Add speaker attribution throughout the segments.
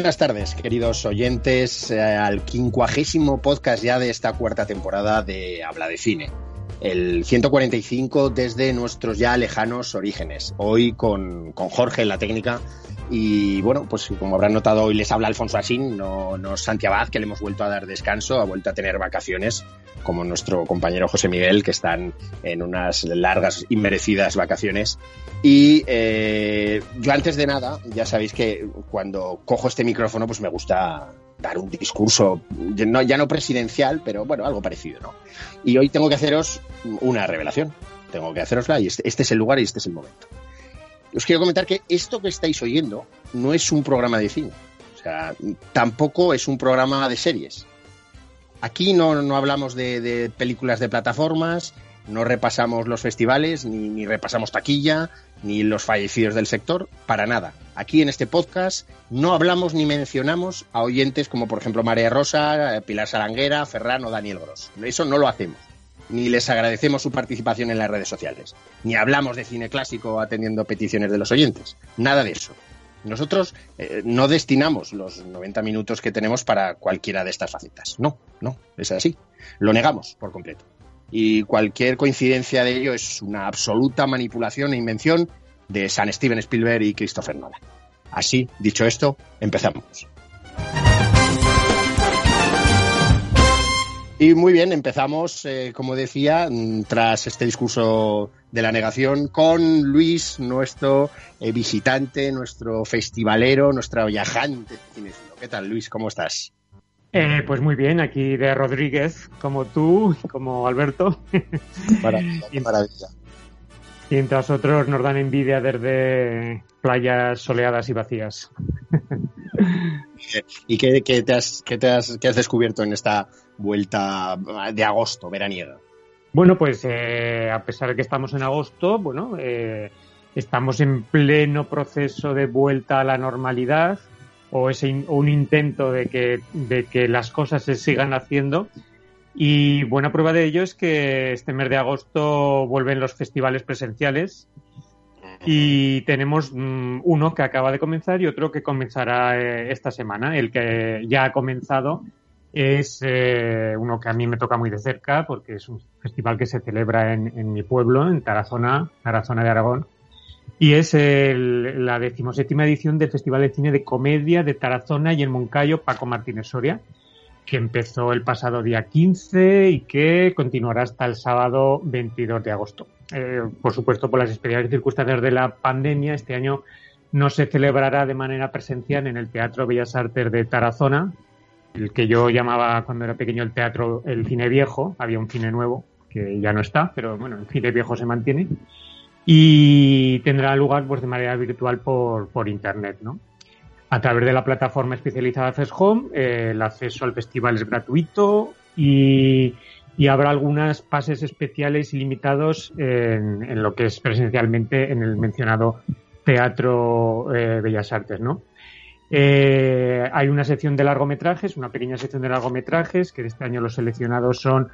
Speaker 1: Buenas tardes, queridos oyentes, eh, al quincuagésimo podcast ya de esta cuarta temporada de Habla de Cine. El 145 desde nuestros ya lejanos orígenes. Hoy con, con Jorge en la técnica y bueno, pues como habrán notado, hoy les habla Alfonso Asín, no, no Santi Abad, que le hemos vuelto a dar descanso, ha vuelto a tener vacaciones, como nuestro compañero José Miguel, que están en unas largas y merecidas vacaciones. Y eh, yo antes de nada, ya sabéis que cuando cojo este micrófono, pues me gusta dar un discurso, no, ya no presidencial, pero bueno, algo parecido, ¿no? Y hoy tengo que haceros una revelación, tengo que hacerosla y este, este es el lugar y este es el momento os quiero comentar que esto que estáis oyendo no es un programa de cine. O sea, tampoco es un programa de series. Aquí no, hablamos de, películas de plataformas, no repasamos los festivales, ni, repasamos taquilla, ni los fallecidos del sector, para nada. Aquí en este podcast no hablamos ni mencionamos a oyentes como por ejemplo María Rosa, Pilar Saranguera, Ferran o Daniel Gross. Eso no lo hacemos ni les agradecemos su participación en las redes sociales, ni hablamos de cine clásico atendiendo peticiones de los oyentes, nada de eso. Nosotros eh, no destinamos los 90 minutos que tenemos para cualquiera de estas facetas. No, no, es así. Lo negamos por completo. Y cualquier coincidencia de ello es una absoluta manipulación e invención de San Steven Spielberg y Christopher Nolan. Así, dicho esto, empezamos. Y muy bien, empezamos, eh, como decía, mm, tras este discurso de la negación, con Luis, nuestro eh, visitante, nuestro festivalero, nuestro viajante. ¿Qué tal, Luis? ¿Cómo estás?
Speaker 2: Eh, pues muy bien, aquí de Rodríguez, como tú, como Alberto.
Speaker 1: Maravilla, maravilla.
Speaker 2: Mientras otros nos dan envidia desde playas soleadas y vacías.
Speaker 1: ¿Y qué, te has, qué, te has, qué has descubierto en esta vuelta de agosto, veraniega?
Speaker 2: Bueno, pues eh, a pesar de que estamos en agosto, bueno, eh, estamos en pleno proceso de vuelta a la normalidad o, ese, un intento de que, de que las cosas se sigan haciendo. Y buena prueba de ello es que este mes de agosto vuelven los festivales presenciales y tenemos mm, uno que acaba de comenzar y otro que comenzará eh, esta semana. El que ya ha comenzado es eh, uno que a mí me toca muy de cerca porque es un festival que se celebra en, mi pueblo, en Tarazona, Tarazona de Aragón. Y es la decimoséptima edición del Festival de Cine de Comedia de Tarazona y el Moncayo Paco Martínez Soria, que empezó el pasado día 15 y que continuará hasta el sábado 22 de agosto. Eh, por supuesto, por las especiales circunstancias de la pandemia, este año no se celebrará de manera presencial en el Teatro Bellas Artes de Tarazona, el que yo llamaba cuando era pequeño el teatro el cine viejo, había un cine nuevo que ya no está, pero bueno, el cine viejo se mantiene y tendrá lugar pues de manera virtual por, por internet, ¿no? A través de la plataforma especializada FES Home, eh, el acceso al festival es gratuito y, habrá algunas pases especiales y limitados en, lo que es presencialmente en el mencionado Teatro eh, Bellas Artes, ¿no? Eh, hay una sección de largometrajes, una pequeña sección de largometrajes, que este año los seleccionados son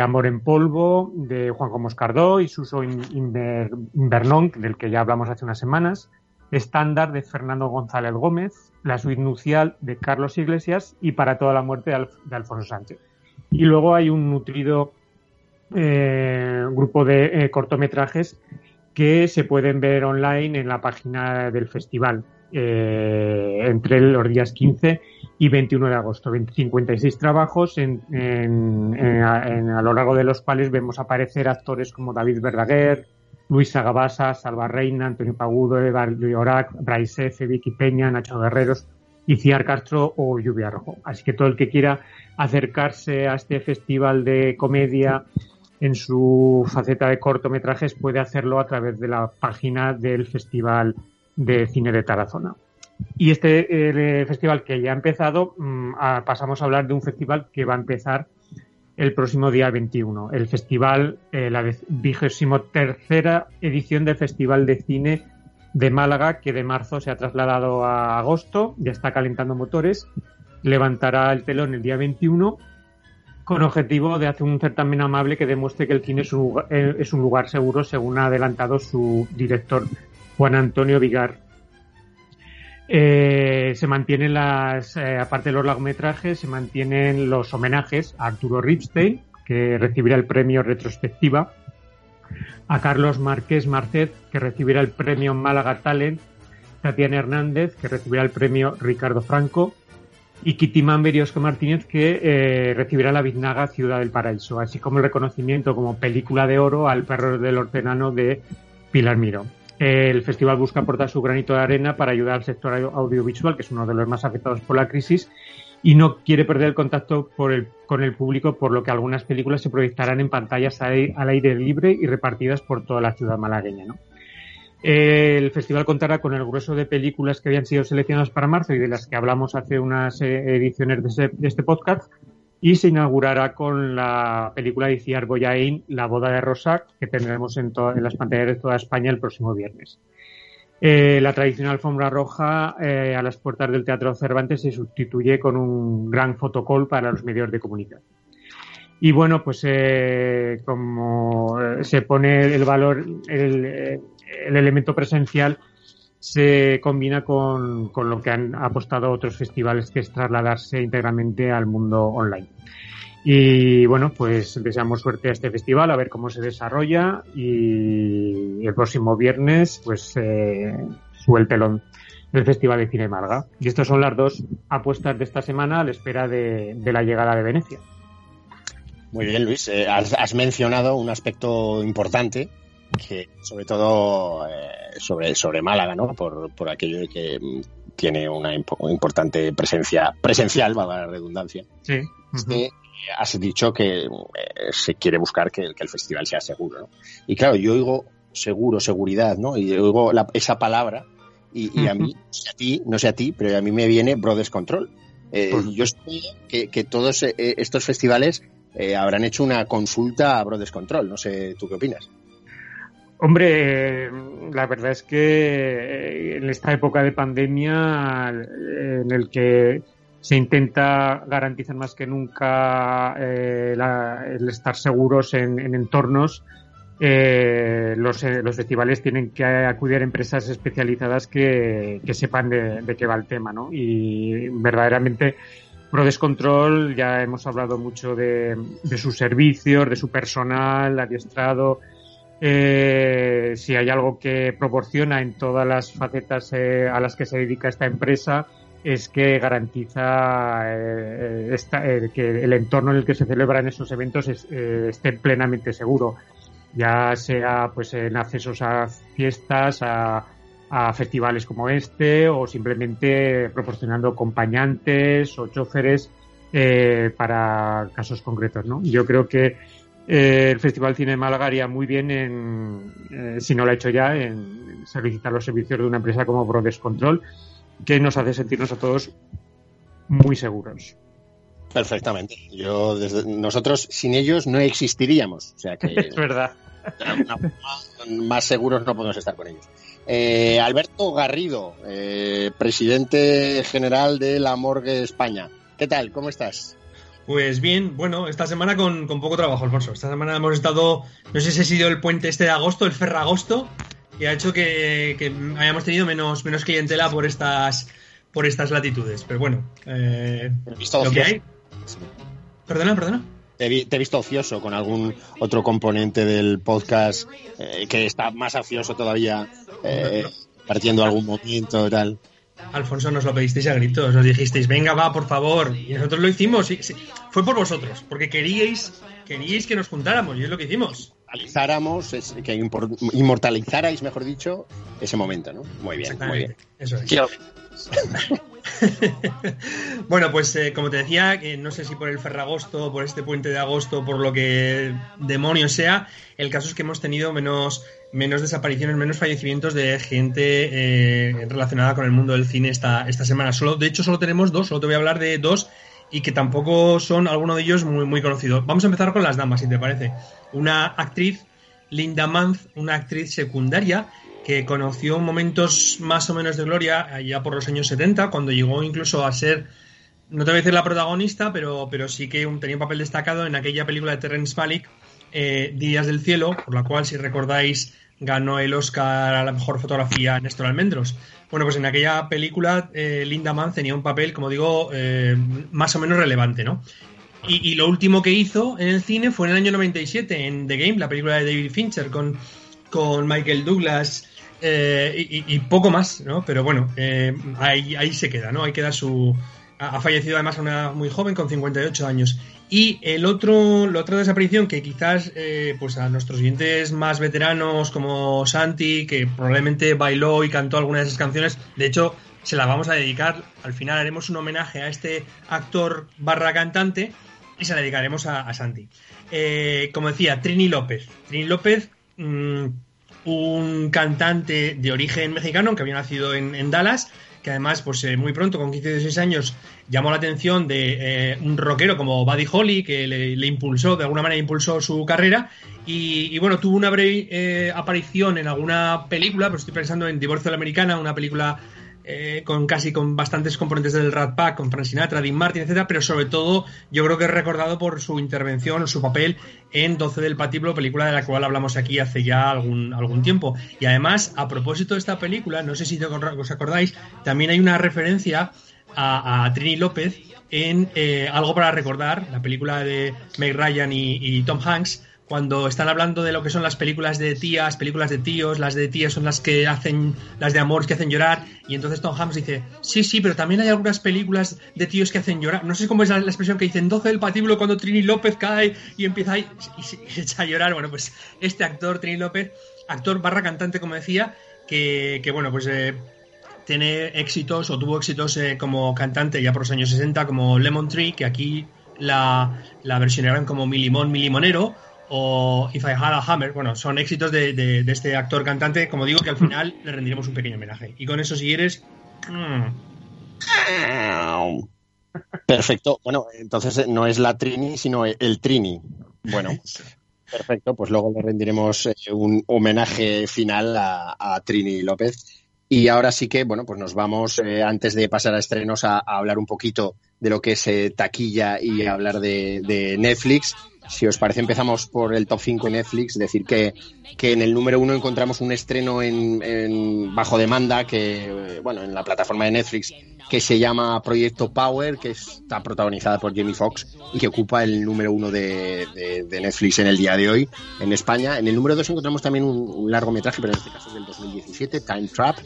Speaker 2: Amor en Polvo, de Juan Moscardó y Suso Invernón, del que ya hablamos hace unas semanas, Estándar, de Fernando González Gómez, La suite nupcial, de Carlos Iglesias, y Para toda la muerte, de, Alfonso Sánchez. Y luego hay un nutrido eh, grupo de cortometrajes que se pueden ver online en la página del festival eh, entre los días 15 y 21 de agosto. 56 trabajos en, a lo largo de los cuales vemos aparecer actores como David Verdaguer, Luis Agabasa, Salva Reina, Antonio Pagudo, Eva Llorac, Bryce F., Vicky Peña, Nacho Guerreros, Iciar Castro o Lluvia Rojo. Así que todo el que quiera acercarse a este festival de comedia en su faceta de cortometrajes puede hacerlo a través de la página del festival de cine de Tarazona. Y este eh, festival que ya ha empezado, mm, pasamos a hablar de un festival que va a empezar el próximo día 21. El festival, eh, la vigésimo tercera edición del Festival de Cine de Málaga, que de marzo se ha trasladado a agosto, ya está calentando motores, levantará el telón el día 21 con objetivo de hacer un certamen amable que demuestre que el cine es un eh, es un lugar seguro, según ha adelantado su director Juan Antonio Vigar. Eh, se mantienen las, eh, aparte de los largometrajes, se mantienen los homenajes a Arturo Ripstein, que recibirá el premio Retrospectiva, a Carlos Márquez Marcet, que recibirá el premio Málaga Talent, Tatiana Hernández, que recibirá el premio Ricardo Franco, y Kitimán Beriosco Martínez, que eh, recibirá la Biznaga Ciudad del Paraíso, así como el reconocimiento como película de oro al perro del hortenano de Pilar Miró. El festival busca aportar su granito de arena para ayudar al sector audiovisual, que es uno de los más afectados por la crisis, y no quiere perder el contacto con el público, por lo que algunas películas se proyectarán en pantallas al aire libre y repartidas por toda la ciudad malagueña. El festival contará con el grueso de películas que habían sido seleccionadas para marzo y de las que hablamos hace unas eh, ediciones de, este podcast y se inaugurará con la película de Iciar Boyain, La boda de Rosa, que tendremos en, las pantallas de toda España el próximo viernes. Eh, la tradicional alfombra roja eh, a las puertas del Teatro Cervantes se sustituye con un gran fotocall para los medios de comunicación. Y bueno, pues como se pone el valor, el elemento presencial se combina con, lo que han apostado otros festivales, que es trasladarse íntegramente al mundo online. Y bueno, pues deseamos suerte a este festival, a ver cómo se desarrolla y el próximo viernes, pues eh, el del Festival de Cine Marga. Y estas son las dos apuestas de esta semana a la espera de, la llegada de Venecia.
Speaker 1: Muy bien, Luis. Eh, has, mencionado un aspecto importante que sobre todo eh, sobre, sobre Málaga, ¿no? Por, por aquello que mm, tiene una importante presencia presencial, va la redundancia.
Speaker 2: Sí.
Speaker 1: has dicho que eh, se quiere buscar que, el festival sea seguro, ¿no? Y claro, yo oigo seguro, seguridad, ¿no? Y oigo esa palabra y, a mí, a ti, no sé a ti, pero a mí me viene Brothers Control. Eh, yo espero que, que todos estos festivales habrán hecho una consulta a Brothers Control. No sé, ¿tú qué opinas?
Speaker 2: Hombre, la verdad es que eh, en esta época de pandemia en el que se intenta garantizar más que nunca eh, el estar seguros en, entornos, eh, los, festivales tienen que acudir a empresas especializadas que, sepan de, qué va el tema, ¿no? Y verdaderamente ProDescontrol, ya hemos hablado mucho de, de sus servicios, de su personal adiestrado, eh, si hay algo que proporciona en todas las facetas eh, a las que se dedica esta empresa es que garantiza eh, que el entorno en el que se celebran esos eventos esté plenamente seguro, ya sea pues en accesos a fiestas, a, festivales como este o simplemente proporcionando acompañantes o choferes para casos concretos, ¿no? Yo creo que eh, el Festival Cine de Málaga haría muy bien en, eh, si no lo ha hecho ya, en solicitar los servicios de una empresa como Brodes Control, que nos hace sentirnos a todos muy seguros.
Speaker 1: Perfectamente. Yo, nosotros sin ellos no existiríamos. O sea que
Speaker 2: es verdad.
Speaker 1: más seguros no podemos estar con ellos. Eh, Alberto Garrido, presidente general de la Morgue España. ¿Qué tal? ¿Cómo estás?
Speaker 3: Pues bien, bueno, esta semana con, poco trabajo, Alfonso. Esta semana hemos estado, no sé si ha sido el puente este de agosto, el ferragosto, que ha hecho que, hayamos tenido menos, menos clientela por estas, por estas latitudes. Pero bueno, eh, lo que hay. Perdona, perdona.
Speaker 1: Te, he visto ocioso con algún otro componente del podcast eh, que está más ocioso todavía, eh, partiendo algún momento y tal.
Speaker 3: Alfonso, nos lo pedisteis a gritos, nos dijisteis, venga, va, por favor. Y nosotros lo hicimos. Fue por vosotros, porque queríais, queríais que nos juntáramos, y es lo que hicimos.
Speaker 1: Inmortalizáramos, que inmortalizarais, mejor dicho, ese momento, ¿no? Muy bien, muy bien.
Speaker 3: Eso es. bueno, pues eh, como te decía, no sé si por el Ferragosto, por este puente de agosto, por lo que demonios sea, el caso es que hemos tenido menos, menos desapariciones, menos fallecimientos de gente eh, relacionada con el mundo del cine esta, esta semana. Solo, de hecho, solo tenemos dos, solo te voy a hablar de dos y que tampoco son alguno de ellos muy, muy conocidos. Vamos a empezar con las damas, si te parece. Una actriz, Linda Manz, una actriz secundaria que conoció momentos más o menos de gloria allá por los años 70, cuando llegó incluso a ser, no te voy a decir la protagonista, pero, pero sí que tenía un papel destacado en aquella película de Terrence Malick, eh, Días del Cielo, por la cual, si recordáis, ganó el Oscar a la mejor fotografía Néstor Almendros. Bueno, pues en aquella película eh, Linda Mann tenía un papel, como digo, eh, más o menos relevante, ¿no? Y, lo último que hizo en el cine fue en el año 97, en The Game, la película de David Fincher, con, con Michael Douglas eh, y, poco más, ¿no? Pero bueno, ahí, ahí se queda, ¿no? Ahí queda su, ha fallecido además una muy joven, con 58 años. Y el otro, la otra desaparición que quizás eh, pues a nuestros oyentes más veteranos como Santi, que probablemente bailó y cantó algunas de esas canciones, de hecho se la vamos a dedicar, al final haremos un homenaje a este actor barra cantante y se la dedicaremos a, Santi. Eh, como decía, Trini López. Trini López, mm, un cantante de origen mexicano que había nacido en Dallas, que además, pues eh, muy pronto, con 15 o 16 años, llamó la atención de eh, un rockero como Buddy Holly, que le, impulsó, de alguna manera impulsó su carrera. Y, bueno, tuvo una breve eh, aparición en alguna película, pues estoy pensando en Divorcio de la Americana, una película eh, con casi con bastantes componentes del Rat Pack, con Frank Sinatra, Dean Martin, etcétera, pero sobre todo yo creo que es recordado por su intervención o su papel en 12 del Patíbulo, película de la cual hablamos aquí hace ya algún, algún tiempo. Y además, a propósito de esta película, no sé si os acordáis, también hay una referencia a, Trini López en eh, Algo para recordar, la película de Meg Ryan y Tom Hanks, cuando están hablando de lo que son las películas de tías, películas de tíos, las de tías son las que hacen, las de amor que hacen llorar, y entonces Tom Hanks dice, sí, sí, pero también hay algunas películas de tíos que hacen llorar. No sé cómo es la, expresión que dicen, 12 del patíbulo cuando Trini López cae y empieza y, se echa a llorar. Bueno, pues este actor, Trini López, actor barra cantante, como decía, que, bueno, pues... Eh, tiene éxitos o tuvo éxitos eh, como cantante ya por los años 60 como Lemon Tree, que aquí la, la versionaron como Milimón Milimonero, o If I Had a Hammer. Bueno, son éxitos de, este actor cantante, como digo, que al final le rendiremos un pequeño homenaje. Y con eso, si quieres. Mm.
Speaker 1: Perfecto. Bueno, entonces no es la Trini, sino el Trini. Bueno, perfecto. Pues luego le rendiremos eh, un homenaje final a, Trini López. Y ahora sí que, bueno, pues nos vamos, eh, antes de pasar a estrenos, a, hablar un poquito de lo que es eh, taquilla y hablar de Netflix. Si os parece, empezamos por el top 5 en Netflix. Decir que, que en el número 1 encontramos un estreno en, bajo demanda, que bueno, en la plataforma de Netflix, que se llama Proyecto Power, que está protagonizada por Jamie Foxx y que ocupa el número 1 de, de, Netflix en el día de hoy en España. En el número 2 encontramos también un, un largometraje, pero en este caso del 2017, Time Trap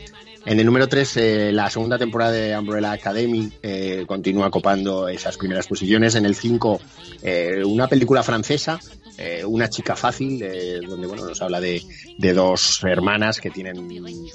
Speaker 1: en el número 3, eh, la segunda temporada de Umbrella Academy eh, continúa copando esas primeras posiciones. En el 5, eh, una película francesa, Una chica fácil, donde bueno, nos habla de, de, dos hermanas que tienen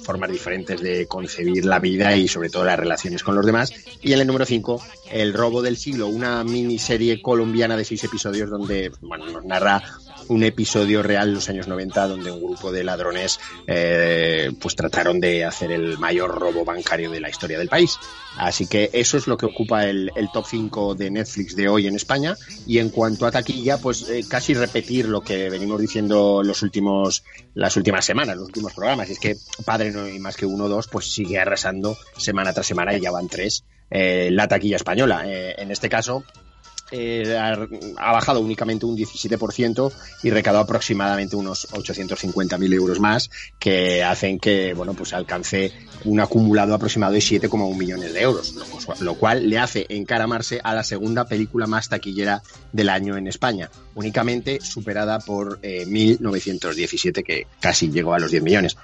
Speaker 1: formas diferentes de concebir la vida y sobre todo las relaciones con los demás. Y en el número 5, El robo del siglo, una miniserie colombiana de seis episodios donde bueno, nos narra un episodio real en los años 90 donde un grupo de ladrones eh, pues trataron de hacer el mayor robo bancario de la historia del país. Así que eso es lo que ocupa el, top 5 de Netflix de hoy en España. Y en cuanto a taquilla, pues eh, casi repetir lo que venimos diciendo los últimos, las últimas semanas, los últimos programas. Y es que Padre No hay más que uno o dos, pues sigue arrasando semana tras semana y ya van tres. Eh, la taquilla española. en este caso, eh, ha, bajado únicamente un 17% y recaudó aproximadamente unos 850.000 euros más, que hacen que bueno pues alcance un acumulado aproximado de 7,1 millones de euros, lo, cual le hace encaramarse a la segunda película más taquillera del año en España, únicamente superada por 1917, eh, que casi llegó a los 10 millones.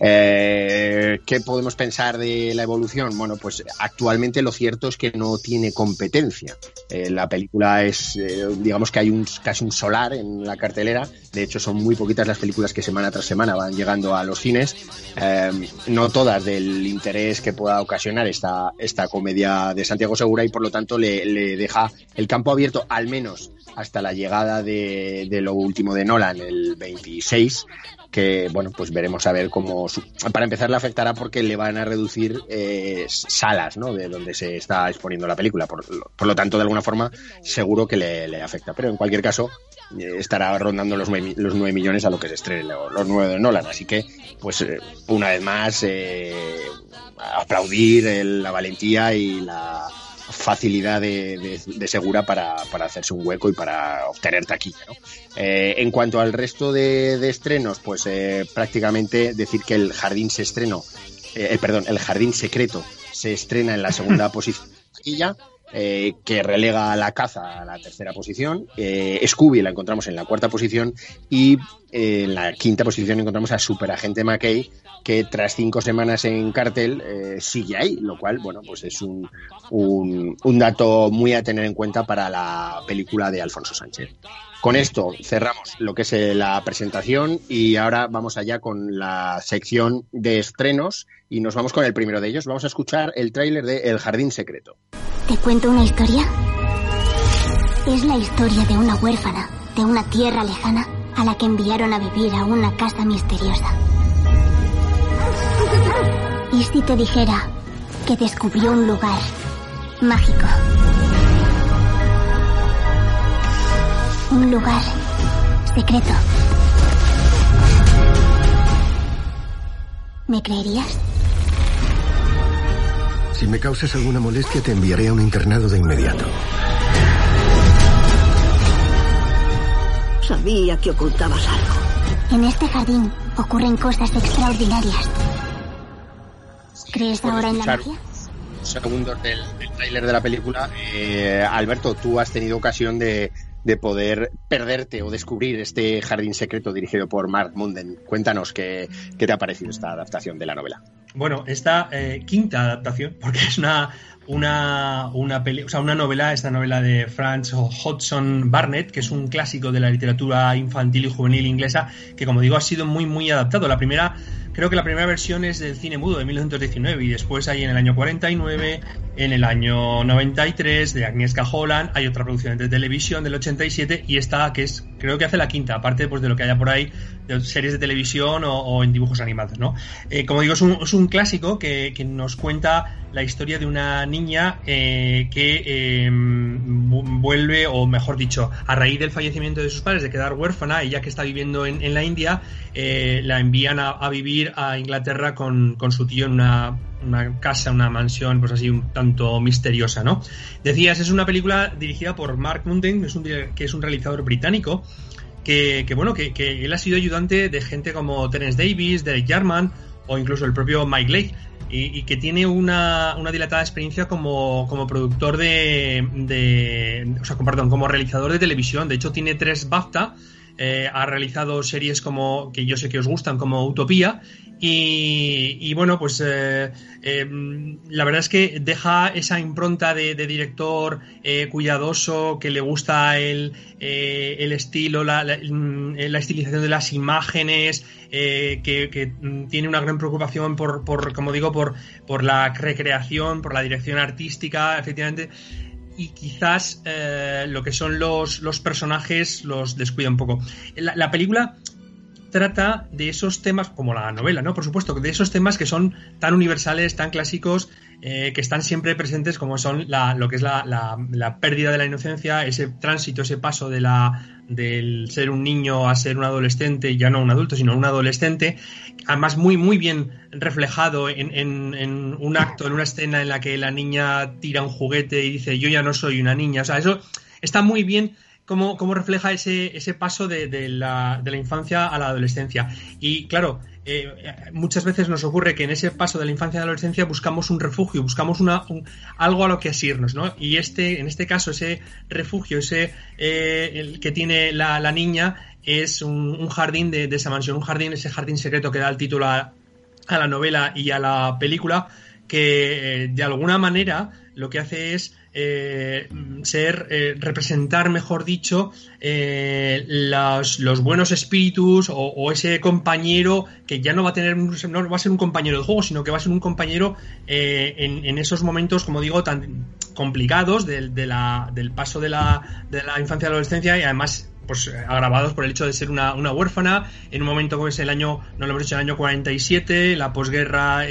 Speaker 1: Eh, ¿Qué podemos pensar de la evolución? Bueno, pues actualmente lo cierto es que no tiene competencia. Eh, la película es, eh, digamos que hay un, casi un solar en la cartelera. De hecho, son muy poquitas las películas que semana tras semana van llegando a los cines. no todas del interés que pueda ocasionar esta, esta comedia de Santiago Segura y por lo tanto le, deja el campo abierto al menos hasta la llegada de, de, lo último de Nolan, el 26, que bueno, pues veremos a ver cómo, para empezar le afectará porque le van a reducir eh, salas, ¿no? De donde se está exponiendo la película, por, lo tanto, de alguna forma, seguro que le, afecta, pero en cualquier caso, eh, estará rondando los, los 9 millones a lo que se estrene los 9 de Nolan, así que, pues, eh, una vez más, aplaudir la valentía y la facilidad de, segura para, hacerse un hueco y para obtener taquilla. Eh, en cuanto al resto de, estrenos, pues eh, prácticamente decir que el Jardín se estrenó, eh, perdón, el Jardín Secreto se estrena en la segunda posición eh, que relega a la caza a la tercera posición. Eh, Scooby la encontramos en la cuarta posición y eh, en la quinta posición encontramos a Superagente McKay, que tras cinco semanas en cartel sigue ahí, lo cual, bueno, pues es un, un dato muy a tener en cuenta para la película de Alfonso Sánchez. Con esto cerramos lo que es la presentación y ahora vamos allá con la sección de estrenos y nos vamos con el primero de ellos. Vamos a escuchar el tráiler de El Jardín Secreto.
Speaker 4: ¿Te cuento una historia? Es la historia de una huérfana, de una tierra lejana, a la que enviaron a vivir a una casa misteriosa. ¿Y si te dijera que descubrió un lugar mágico? Un lugar secreto. ¿Me creerías?
Speaker 5: Si me causas alguna molestia, te enviaré a un internado de inmediato.
Speaker 6: Sabía que ocultabas algo.
Speaker 4: En este jardín ocurren cosas extraordinarias. ¿Crees ahora en la magia?
Speaker 1: Segundos del, del tráiler de la película. Eh, Alberto, tú has tenido ocasión de, de poder perderte o descubrir este jardín secreto dirigido por Mark Munden. Cuéntanos qué, qué te ha parecido esta adaptación de la novela.
Speaker 3: Bueno, esta eh, quinta adaptación, porque es una, una, una, o sea, una novela, esta novela de Franz Hodgson Barnett, que es un clásico de la literatura infantil y juvenil inglesa, que como digo ha sido muy, muy adaptado. La primera Creo que la primera versión es del cine mudo de 1919 y después hay en el año 49, en el año 93 de Agnieszka Holland, hay otra producción de televisión del 87 y esta que es, creo que hace la quinta, aparte pues, de lo que haya por ahí de series de televisión o, en dibujos animados, ¿no? Eh, como digo, es un, clásico que, nos cuenta la historia de una niña eh, que em, vuelve, o mejor dicho, a raíz del fallecimiento de sus padres, de quedar huérfana, ella que está viviendo en, la India, eh, la envían a, vivir a Inglaterra con, con su tío en una, una, casa, una mansión, pues así un tanto misteriosa, ¿no? Decías, es una película dirigida por Mark Munden, es un, que es un realizador británico, que, que bueno, que, que, él ha sido ayudante de gente como Terence Davis, Derek Jarman o incluso el propio Mike Lake y, que tiene una, una, dilatada experiencia como, como productor de, de, o sea, perdón, como realizador de televisión. De hecho, tiene tres BAFTA. Eh, ha realizado series como que yo sé que os gustan, como Utopía, y, bueno, pues eh, em, la verdad es que deja esa impronta de, director eh, cuidadoso, que le gusta el, eh, el estilo, la, mm, la, estilización de las imágenes, que, mm, tiene una gran preocupación por, por como digo, por, por la recreación, por la dirección artística, efectivamente y quizás lo que son los, los, personajes los descuida un poco. La, la, película trata de esos temas, como la novela, ¿no? Por supuesto, de esos temas que son tan universales, tan clásicos, eh, que están siempre presentes, como son la, lo que es la, la, pérdida de la inocencia, ese tránsito, ese paso de la, del ser un niño a ser un adolescente, ya no un adulto, sino un adolescente, además muy, muy bien reflejado en, en, un acto, en una escena en la que la niña tira un juguete y dice, yo ya no soy una niña. O sea, eso está muy bien cómo, refleja ese, ese paso de, de, la, de, la, infancia a la adolescencia. Y claro, eh, muchas veces nos ocurre que en ese paso de la infancia a la adolescencia buscamos un refugio, buscamos una, algo a lo que asirnos, ¿no? Y este, en este caso, ese refugio, ese eh, que tiene la, la niña, es un, jardín de, de, esa mansión, un jardín, ese jardín secreto que da el título a, a la novela y a la película, que eh, de alguna manera lo que hace es eh, ser, eh, representar, mejor dicho, eh, los, buenos espíritus o, ese compañero que ya no va a tener, no va a ser un compañero de juego, sino que va a ser un compañero en, en, esos momentos, como digo, tan complicados del, de la, del paso de la, de la infancia a la adolescencia y además pues agravados por el hecho de ser una, una, huérfana. En un momento como es el año, no lo hemos dicho, el año 47, la posguerra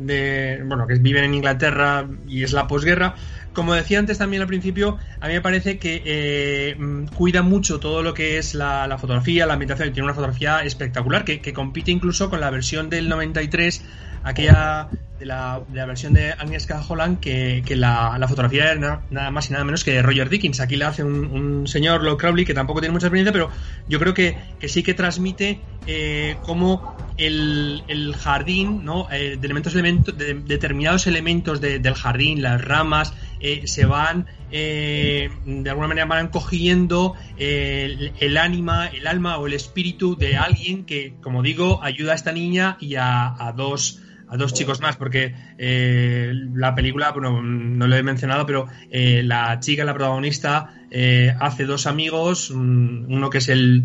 Speaker 3: de, bueno, que viven en Inglaterra y es la posguerra, como decía antes también al principio, a mí me parece que eh, mm, cuida mucho todo lo que es la, fotografía, la ambientación, tiene una fotografía espectacular que, compite incluso con la versión del 93 aquella de la, versión de Agnieszka Holland que, la, fotografía era nada más y nada menos que de Roger Dickens. Aquí la hace un, señor, Lord Crowley, que tampoco tiene mucha experiencia, pero yo creo que, que sí que transmite eh, cómo el, jardín, ¿no? Eh, de elementos, elementos de determinados elementos de, del jardín, las ramas, eh, se van eh, de alguna manera van cogiendo el, el, ánima, el alma o el espíritu de alguien que, como digo, ayuda a esta niña y a, a dos a dos chicos más, porque eh, la película, bueno, no lo he mencionado, pero eh, la chica, la protagonista, eh, hace dos amigos, uno que es el,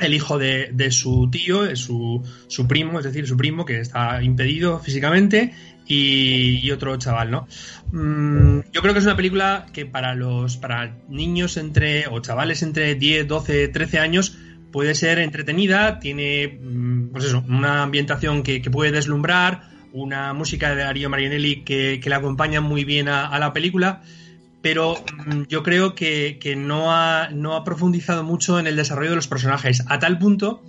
Speaker 3: el hijo de, de su tío, su, su, primo, es decir, su primo que está impedido físicamente, y, y otro chaval, ¿no? Mm, yo creo que es una película que para los para niños entre, o chavales entre 10, 12, 13 años, puede ser entretenida, tiene pues eso, una ambientación que puede deslumbrar, una música de Darío Marianelli que, que le acompaña muy bien a, la película, pero mm, yo creo que, que, no, ha, no ha profundizado mucho en el desarrollo de los personajes, a tal punto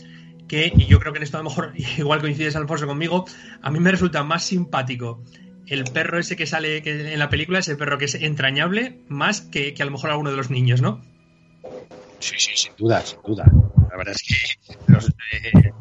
Speaker 3: que, y yo creo que en esto a lo mejor igual coincides Alfonso conmigo, a mí me resulta más simpático el perro ese que sale en la película, ese perro que es entrañable, más que, que a lo mejor alguno de los niños, ¿no?
Speaker 1: Sí, sí, sin duda, sin duda. La verdad es que los, eh,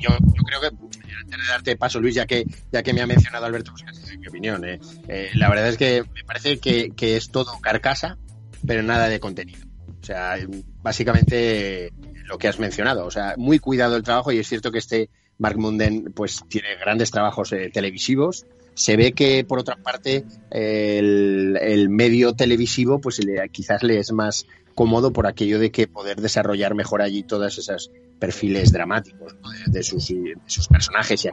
Speaker 1: yo, yo, creo que antes de darte paso, Luis, ya que ya que me ha mencionado Alberto, pues en mi opinión, eh, eh, la verdad es que me parece que, que, es todo carcasa, pero nada de contenido. O sea, básicamente lo que has mencionado. O sea, muy cuidado el trabajo y es cierto que este Mark Munden pues tiene grandes trabajos eh, televisivos. Se ve que por otra parte el, medio televisivo pues quizás le es más cómodo por aquello de que poder desarrollar mejor allí todas esas perfiles dramáticos de, de, sus, de, sus, personajes y.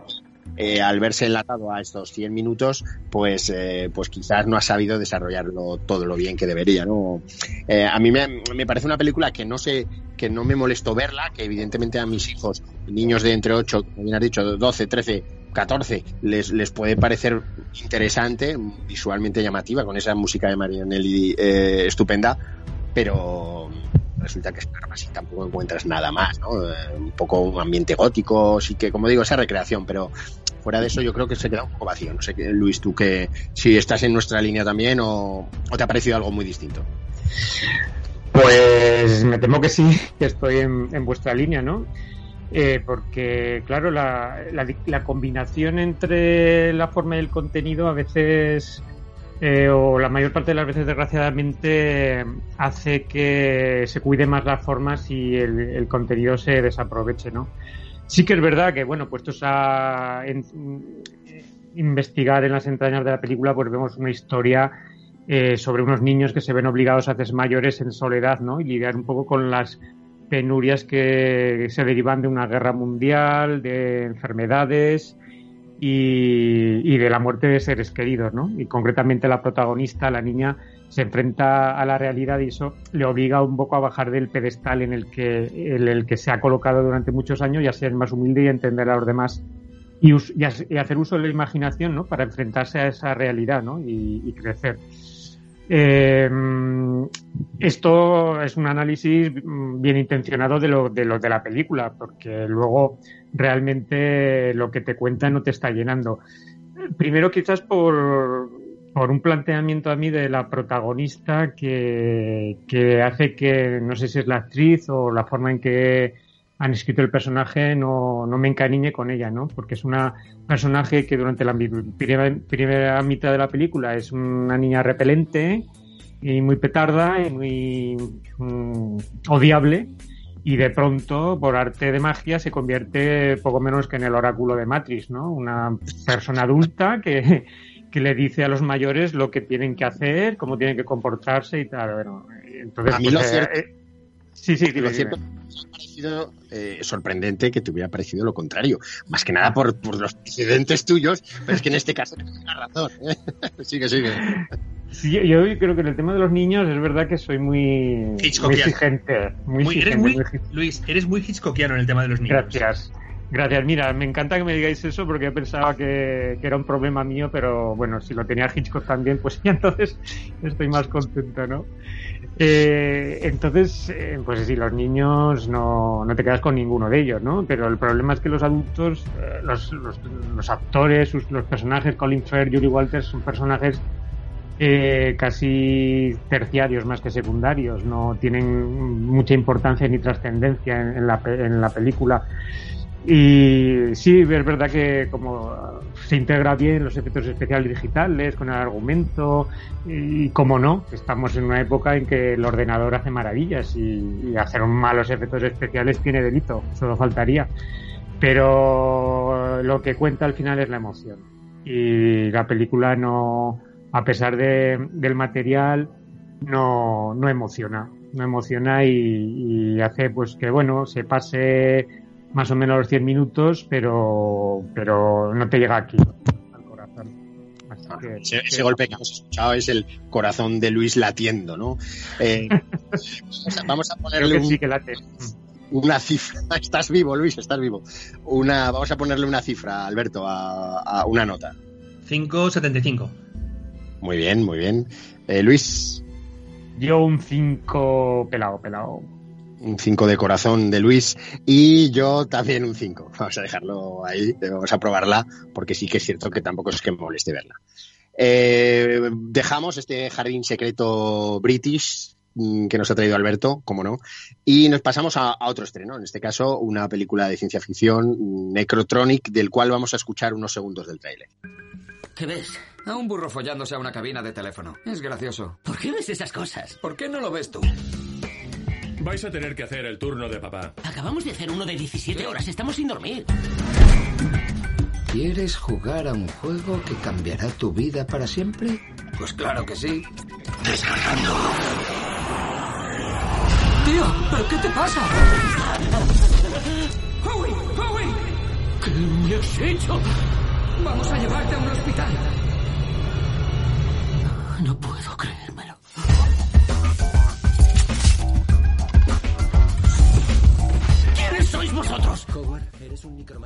Speaker 1: Eh, al verse enlatado a estos 100 minutos, pues, eh, pues quizás no ha sabido desarrollarlo todo lo bien que debería, ¿no? Eh, a mí me, me, parece una película que no sé, que no me molestó verla, que evidentemente a mis hijos, niños de entre 8, como bien has dicho, 12, 13, 14, les, les puede parecer interesante, visualmente llamativa, con esa música de Marianelli eh, estupenda, pero resulta que es y tampoco encuentras nada más, ¿no? Eh, un poco un ambiente gótico, sí que, como digo, esa recreación, pero fuera de eso yo creo que se queda un poco vacío. No sé, Luis, tú que si estás en nuestra línea también o, te ha parecido algo muy distinto.
Speaker 2: Pues me temo que sí, que estoy en, vuestra línea, ¿no? Eh, porque, claro, la, la, la, combinación entre la forma y el contenido a veces eh, o la mayor parte de las veces, desgraciadamente, hace que se cuide más las formas y el, contenido se desaproveche, ¿no? Sí que es verdad que, bueno, puestos a en, investigar en las entrañas de la película, pues vemos una historia eh, sobre unos niños que se ven obligados a hacer mayores en soledad, ¿no? Y lidiar un poco con las penurias que se derivan de una guerra mundial, de enfermedades, y, de la muerte de seres queridos, ¿no? Y concretamente la protagonista, la niña, se enfrenta a la realidad y eso le obliga un poco a bajar del pedestal en el que, en el que se ha colocado durante muchos años y a ser más humilde y entender a los demás y, y, hacer uso de la imaginación, ¿no? Para enfrentarse a esa realidad, ¿no? Y crecer. Eh, esto es un análisis bien intencionado de lo, de lo de la película, porque luego realmente lo que te cuenta no te está llenando. Primero quizás por, por un planteamiento a mí de la protagonista que, que hace que, no sé si es la actriz o la forma en que han escrito el personaje no, no me encariñe con ella, ¿no? Porque es una personaje que durante la primera, primera mitad de la película es una niña repelente y muy petarda y muy um, odiable y de pronto, por arte de magia, se convierte poco menos que en el oráculo de Matrix, ¿no? Una persona adulta que, que le dice a los mayores lo que tienen que hacer, cómo tienen que comportarse y tal. Bueno, entonces,
Speaker 1: a mí pues, lo eh, cierto, sí, sí, dime, lo cierto, dime. parecido eh, sorprendente que te hubiera parecido lo contrario. Más que nada por, por los precedentes tuyos, pero es que en este caso tienes la razón. ¿eh? sigue, sigue.
Speaker 2: Sí, yo creo que en el tema de los niños es verdad que soy muy, muy exigente. Muy,
Speaker 3: muy,
Speaker 2: exigente
Speaker 3: eres muy, muy, Luis, eres muy hitchcockiano en el tema de los niños.
Speaker 2: Gracias. Gracias, mira, me encanta que me digáis eso porque pensaba que, era un problema mío, pero bueno, si lo tenía Hitchcock también, pues ya entonces estoy más contento, ¿no? Eh, entonces, eh, pues sí, los niños no, no, te quedas con ninguno de ellos, ¿no? Pero el problema es que los adultos, eh, los, actores, los personajes, Colin Firth, Julie Walters, son personajes eh, casi terciarios más que secundarios, no tienen mucha importancia ni trascendencia en, en, la, en la película. Y sí, es verdad que como se integra bien los efectos especiales digitales con el argumento y como no, estamos en una época en que el ordenador hace maravillas y, y hacer malos efectos especiales tiene delito, solo faltaría. Pero lo que cuenta al final es la emoción. Y la película no, a pesar de, del material, no, no emociona. No emociona y, y hace pues que bueno, se pase más o menos los 100 minutos, pero, pero no te llega aquí al corazón. Así
Speaker 1: Ah,
Speaker 2: que-
Speaker 1: ese, ese golpe que hemos escuchado es el corazón de Luis latiendo, ¿no? Eh, vamos, a, ponerle
Speaker 2: que
Speaker 1: un-
Speaker 2: sí que late.
Speaker 1: una cifra. Estás vivo, Luis, estás vivo. Una, vamos a ponerle una cifra, Alberto, a, a una nota.
Speaker 3: 5.75.
Speaker 1: Muy bien, muy bien. Eh, Luis,
Speaker 2: Yo un 5 pelado, pelado.
Speaker 1: Un 5 de corazón de Luis y yo también un 5. Vamos a dejarlo ahí, eh, vamos a probarla porque sí que es cierto que tampoco es que me moleste verla. Eh, dejamos este jardín secreto british mm, que nos ha traído Alberto, como no, y nos pasamos a, a otro estreno, en este caso una película de ciencia ficción, Necrotronic, del cual vamos a escuchar unos segundos del tráiler.
Speaker 7: ¿Qué ves?
Speaker 8: A un burro follándose a una cabina de teléfono. Es gracioso.
Speaker 7: ¿Por qué ves esas cosas?
Speaker 8: ¿Por qué no lo ves tú?
Speaker 9: Vais a tener que hacer el turno de papá.
Speaker 7: Acabamos de hacer uno de 17 horas, estamos sin dormir.
Speaker 10: ¿Quieres jugar a un juego que cambiará tu vida para siempre?
Speaker 8: Pues claro que sí.
Speaker 10: Descargando.
Speaker 7: Tío, ¿pero qué te pasa?
Speaker 8: ¡Howie! ¡Howie!
Speaker 7: ¿Qué me has hecho?
Speaker 8: Vamos a llevarte a un hospital.
Speaker 7: No puedo creérmelo.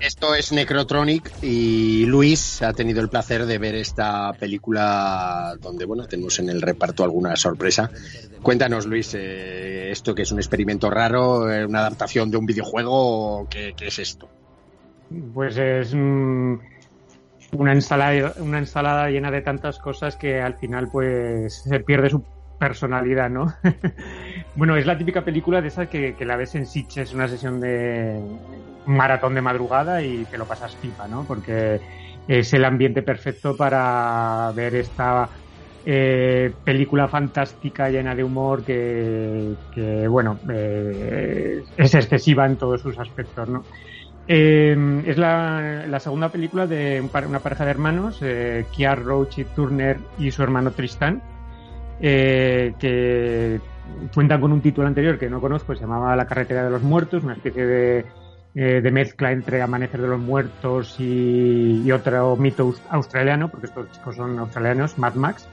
Speaker 1: Esto es Necrotronic y Luis ha tenido el placer de ver esta película donde, bueno, tenemos en el reparto alguna sorpresa. Cuéntanos, Luis, eh, esto que es un experimento raro, eh, una adaptación de un videojuego, o ¿qué, qué es esto?
Speaker 2: Pues es mm, una ensalada, una ensalada llena de tantas cosas que al final pues se pierde su personalidad, ¿no? bueno, es la típica película de esas que, que la ves en Sitges, una sesión de maratón de madrugada y te lo pasas pipa, ¿no? Porque es el ambiente perfecto para ver esta eh, película fantástica llena de humor que, bueno, eh, es excesiva en todos sus aspectos, ¿no? Eh, es la, segunda película de una pareja de hermanos, eh, Kiar Roach y Turner y su hermano Tristan, eh, que cuentan con un título anterior que no conozco, se llamaba La carretera de los muertos, una especie de, eh, de mezcla entre Amanecer de los Muertos y, otro mito aus- australiano, porque estos chicos son australianos, Mad Max.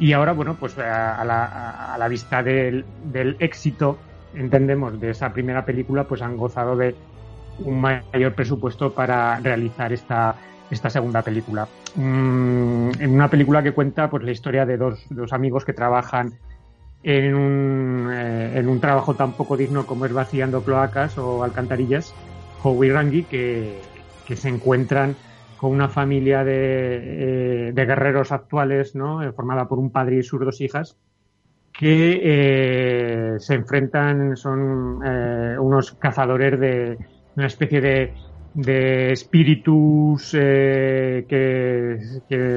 Speaker 2: Y ahora, bueno, pues a, a la, a- la vista del, del éxito, entendemos, de esa primera película, pues han gozado de un mayor presupuesto para realizar esta, esta segunda película. Mm, en una película que cuenta pues la historia de dos, dos amigos que trabajan en un, eh, en un trabajo tan poco digno como es vaciando cloacas o alcantarillas, Howie Rangi, que, que se encuentran con una familia de, eh, de guerreros actuales, ¿no? Eh, formada por un padre y sus dos hijas, que eh, se enfrentan, son unos cazadores de una especie de, de espíritus que,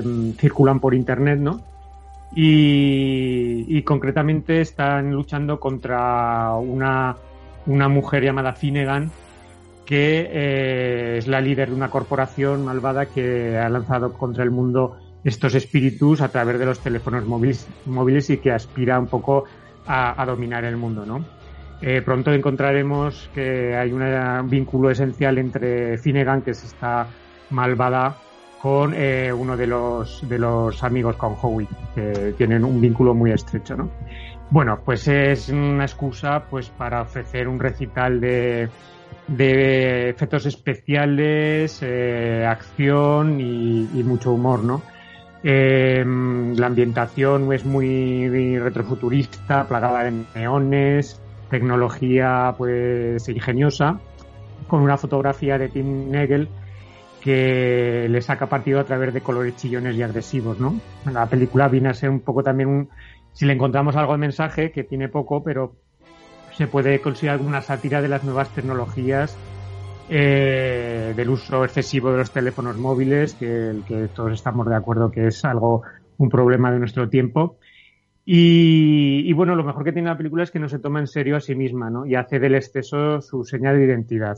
Speaker 2: mm, circulan por internet, ¿no? Y, y concretamente están luchando contra una, una mujer llamada Finnegan, que eh, es la líder de una corporación malvada que ha lanzado contra el mundo estos espíritus a través de los teléfonos móviles, móviles y que aspira un poco a, dominar el mundo, ¿no? Eh, pronto encontraremos que hay un vínculo esencial entre Finnegan, que es esta malvada, con eh, uno de los, de los amigos con Howie, que tienen un vínculo muy estrecho, ¿no? Bueno, pues es una excusa pues para ofrecer un recital de, de efectos especiales, eh, acción y, y, mucho humor, ¿no? Eh, la ambientación es muy retrofuturista, plagada de neones, tecnología pues ingeniosa, con una fotografía de Tim Nagel que le saca partido a través de colores chillones y agresivos, ¿no? La película viene a ser un poco también un, si le encontramos algo de mensaje, que tiene poco, pero se puede considerar alguna sátira de las nuevas tecnologías, eh, del uso excesivo de los teléfonos móviles, que, que todos estamos de acuerdo que es algo, un problema de nuestro tiempo. Y, y, bueno, lo mejor que tiene la película es que no se toma en serio a sí misma, ¿no? Y hace del exceso su señal de identidad.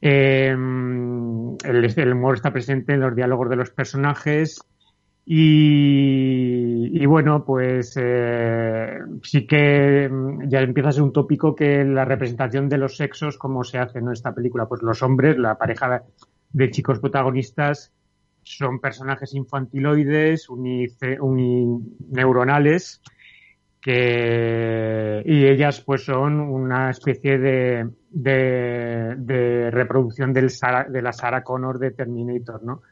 Speaker 2: Eh, el, el, humor está presente en los diálogos de los personajes y, y bueno, pues eh, sí que ya empieza a ser un tópico que la representación de los sexos, como se hace en esta película, pues los hombres, la pareja de chicos protagonistas son personajes infantiloides, unineuronales, que, y ellas pues son una especie de, de, de reproducción de la Sarah Connor de Terminator, ¿no?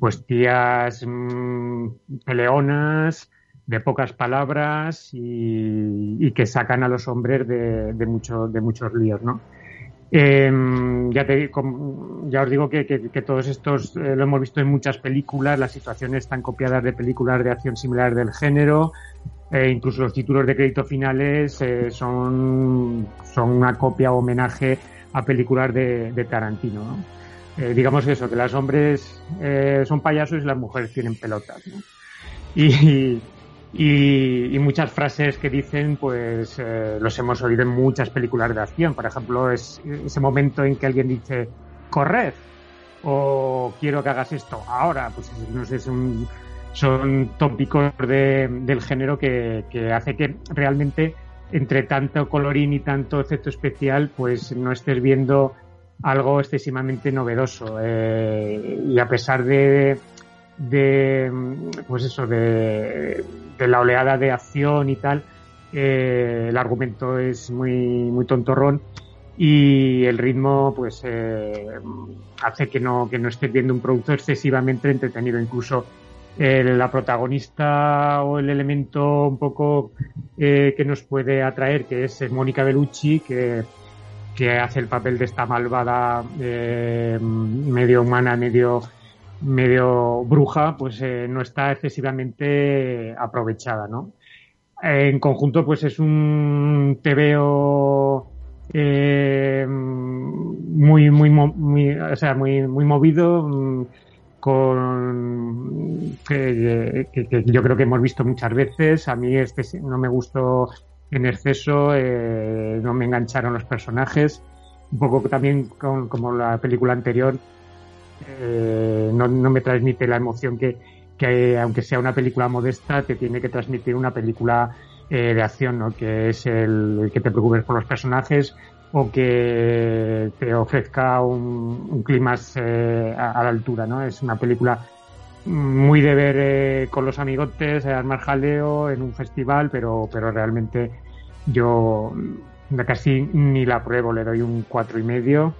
Speaker 2: Pues tías mmm, peleonas, de pocas palabras y, que sacan a los hombres de, mucho, de muchos líos, ¿no? Eh, ya, te, ya os digo que todos estos eh, lo hemos visto en muchas películas, las situaciones están copiadas de películas de acción similares del género, eh, incluso los títulos de crédito finales eh, son, son una copia o homenaje a películas de, de Tarantino. ¿no? Eh, digamos eso, que los hombres eh, son payasos y las mujeres tienen pelotas. Y, muchas frases que dicen, pues eh, los hemos oído en muchas películas de acción. Por ejemplo, es ese momento en que alguien dice, corred, o quiero que hagas esto ahora, pues no sé, son tópicos de, del género que, que, hace que realmente entre tanto colorín y tanto efecto especial, pues no estés viendo algo excesivamente novedoso. Eh, y a pesar de, de pues eso, de, de, la oleada de acción y tal, eh, el argumento es muy, muy tontorrón y el ritmo pues eh, hace que no, que no estés viendo un producto excesivamente entretenido. Incluso eh, la protagonista o el elemento un poco eh, que nos puede atraer, que es Mónica Bellucci, que, que hace el papel de esta malvada eh, medio humana, medio medio bruja, pues eh, no está excesivamente aprovechada, ¿no? En conjunto, pues es un TVO eh, muy, muy, muy, o sea, muy, muy movido, mm, con que, que, yo creo que hemos visto muchas veces. A mí este no me gustó en exceso, eh, no me engancharon los personajes. Un poco también con, como la película anterior, eh, no, no, me transmite la emoción que, que, aunque sea una película modesta, te tiene que transmitir una película eh, de acción, ¿no? que es el, que te preocupes por los personajes o que te ofrezca un, un clima eh, a, a, la altura. ¿no? Es una película muy de ver eh, con los amigotes, armar jaleo en un festival, pero, pero realmente yo casi ni la pruebo, le doy un cuatro y medio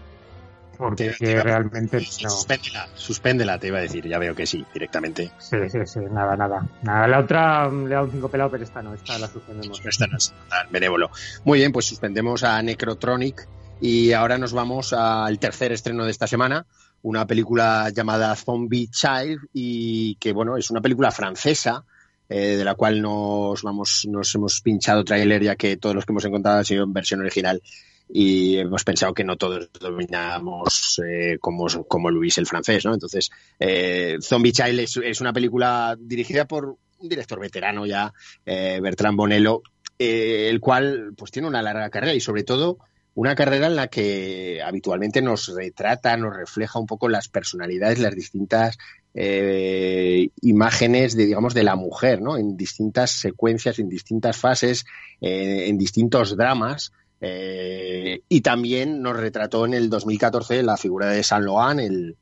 Speaker 2: porque te, te realmente no.
Speaker 1: Suspéndela, suspéndela, te iba a decir, ya veo que sí, directamente.
Speaker 2: Sí, sí, sí, nada, nada. nada la otra le da un 5 pelado, pero esta no, esta la suspendemos.
Speaker 1: Esta no es tan benévolo. Muy bien, pues suspendemos a Necrotronic y ahora nos vamos al tercer estreno de esta semana, una película llamada Zombie Child y que, bueno, es una película francesa. Eh, de la cual nos vamos nos hemos pinchado tráiler ya que todos los que hemos encontrado han sido en versión original y hemos pensado que no todos dominamos eh, como, como Luis el francés, ¿no? Entonces, eh, Zombie Child es, es, una película dirigida por un director veterano ya, eh, Bertrand Bonello, eh, el cual pues tiene una larga carrera y sobre todo una carrera en la que habitualmente nos retrata, nos refleja un poco las personalidades, las distintas eh, imágenes de digamos de la mujer, ¿no? En distintas secuencias, en distintas fases, eh, en distintos dramas. Eh, y también nos retrató en el 2014 la figura de Saint Laurent, el,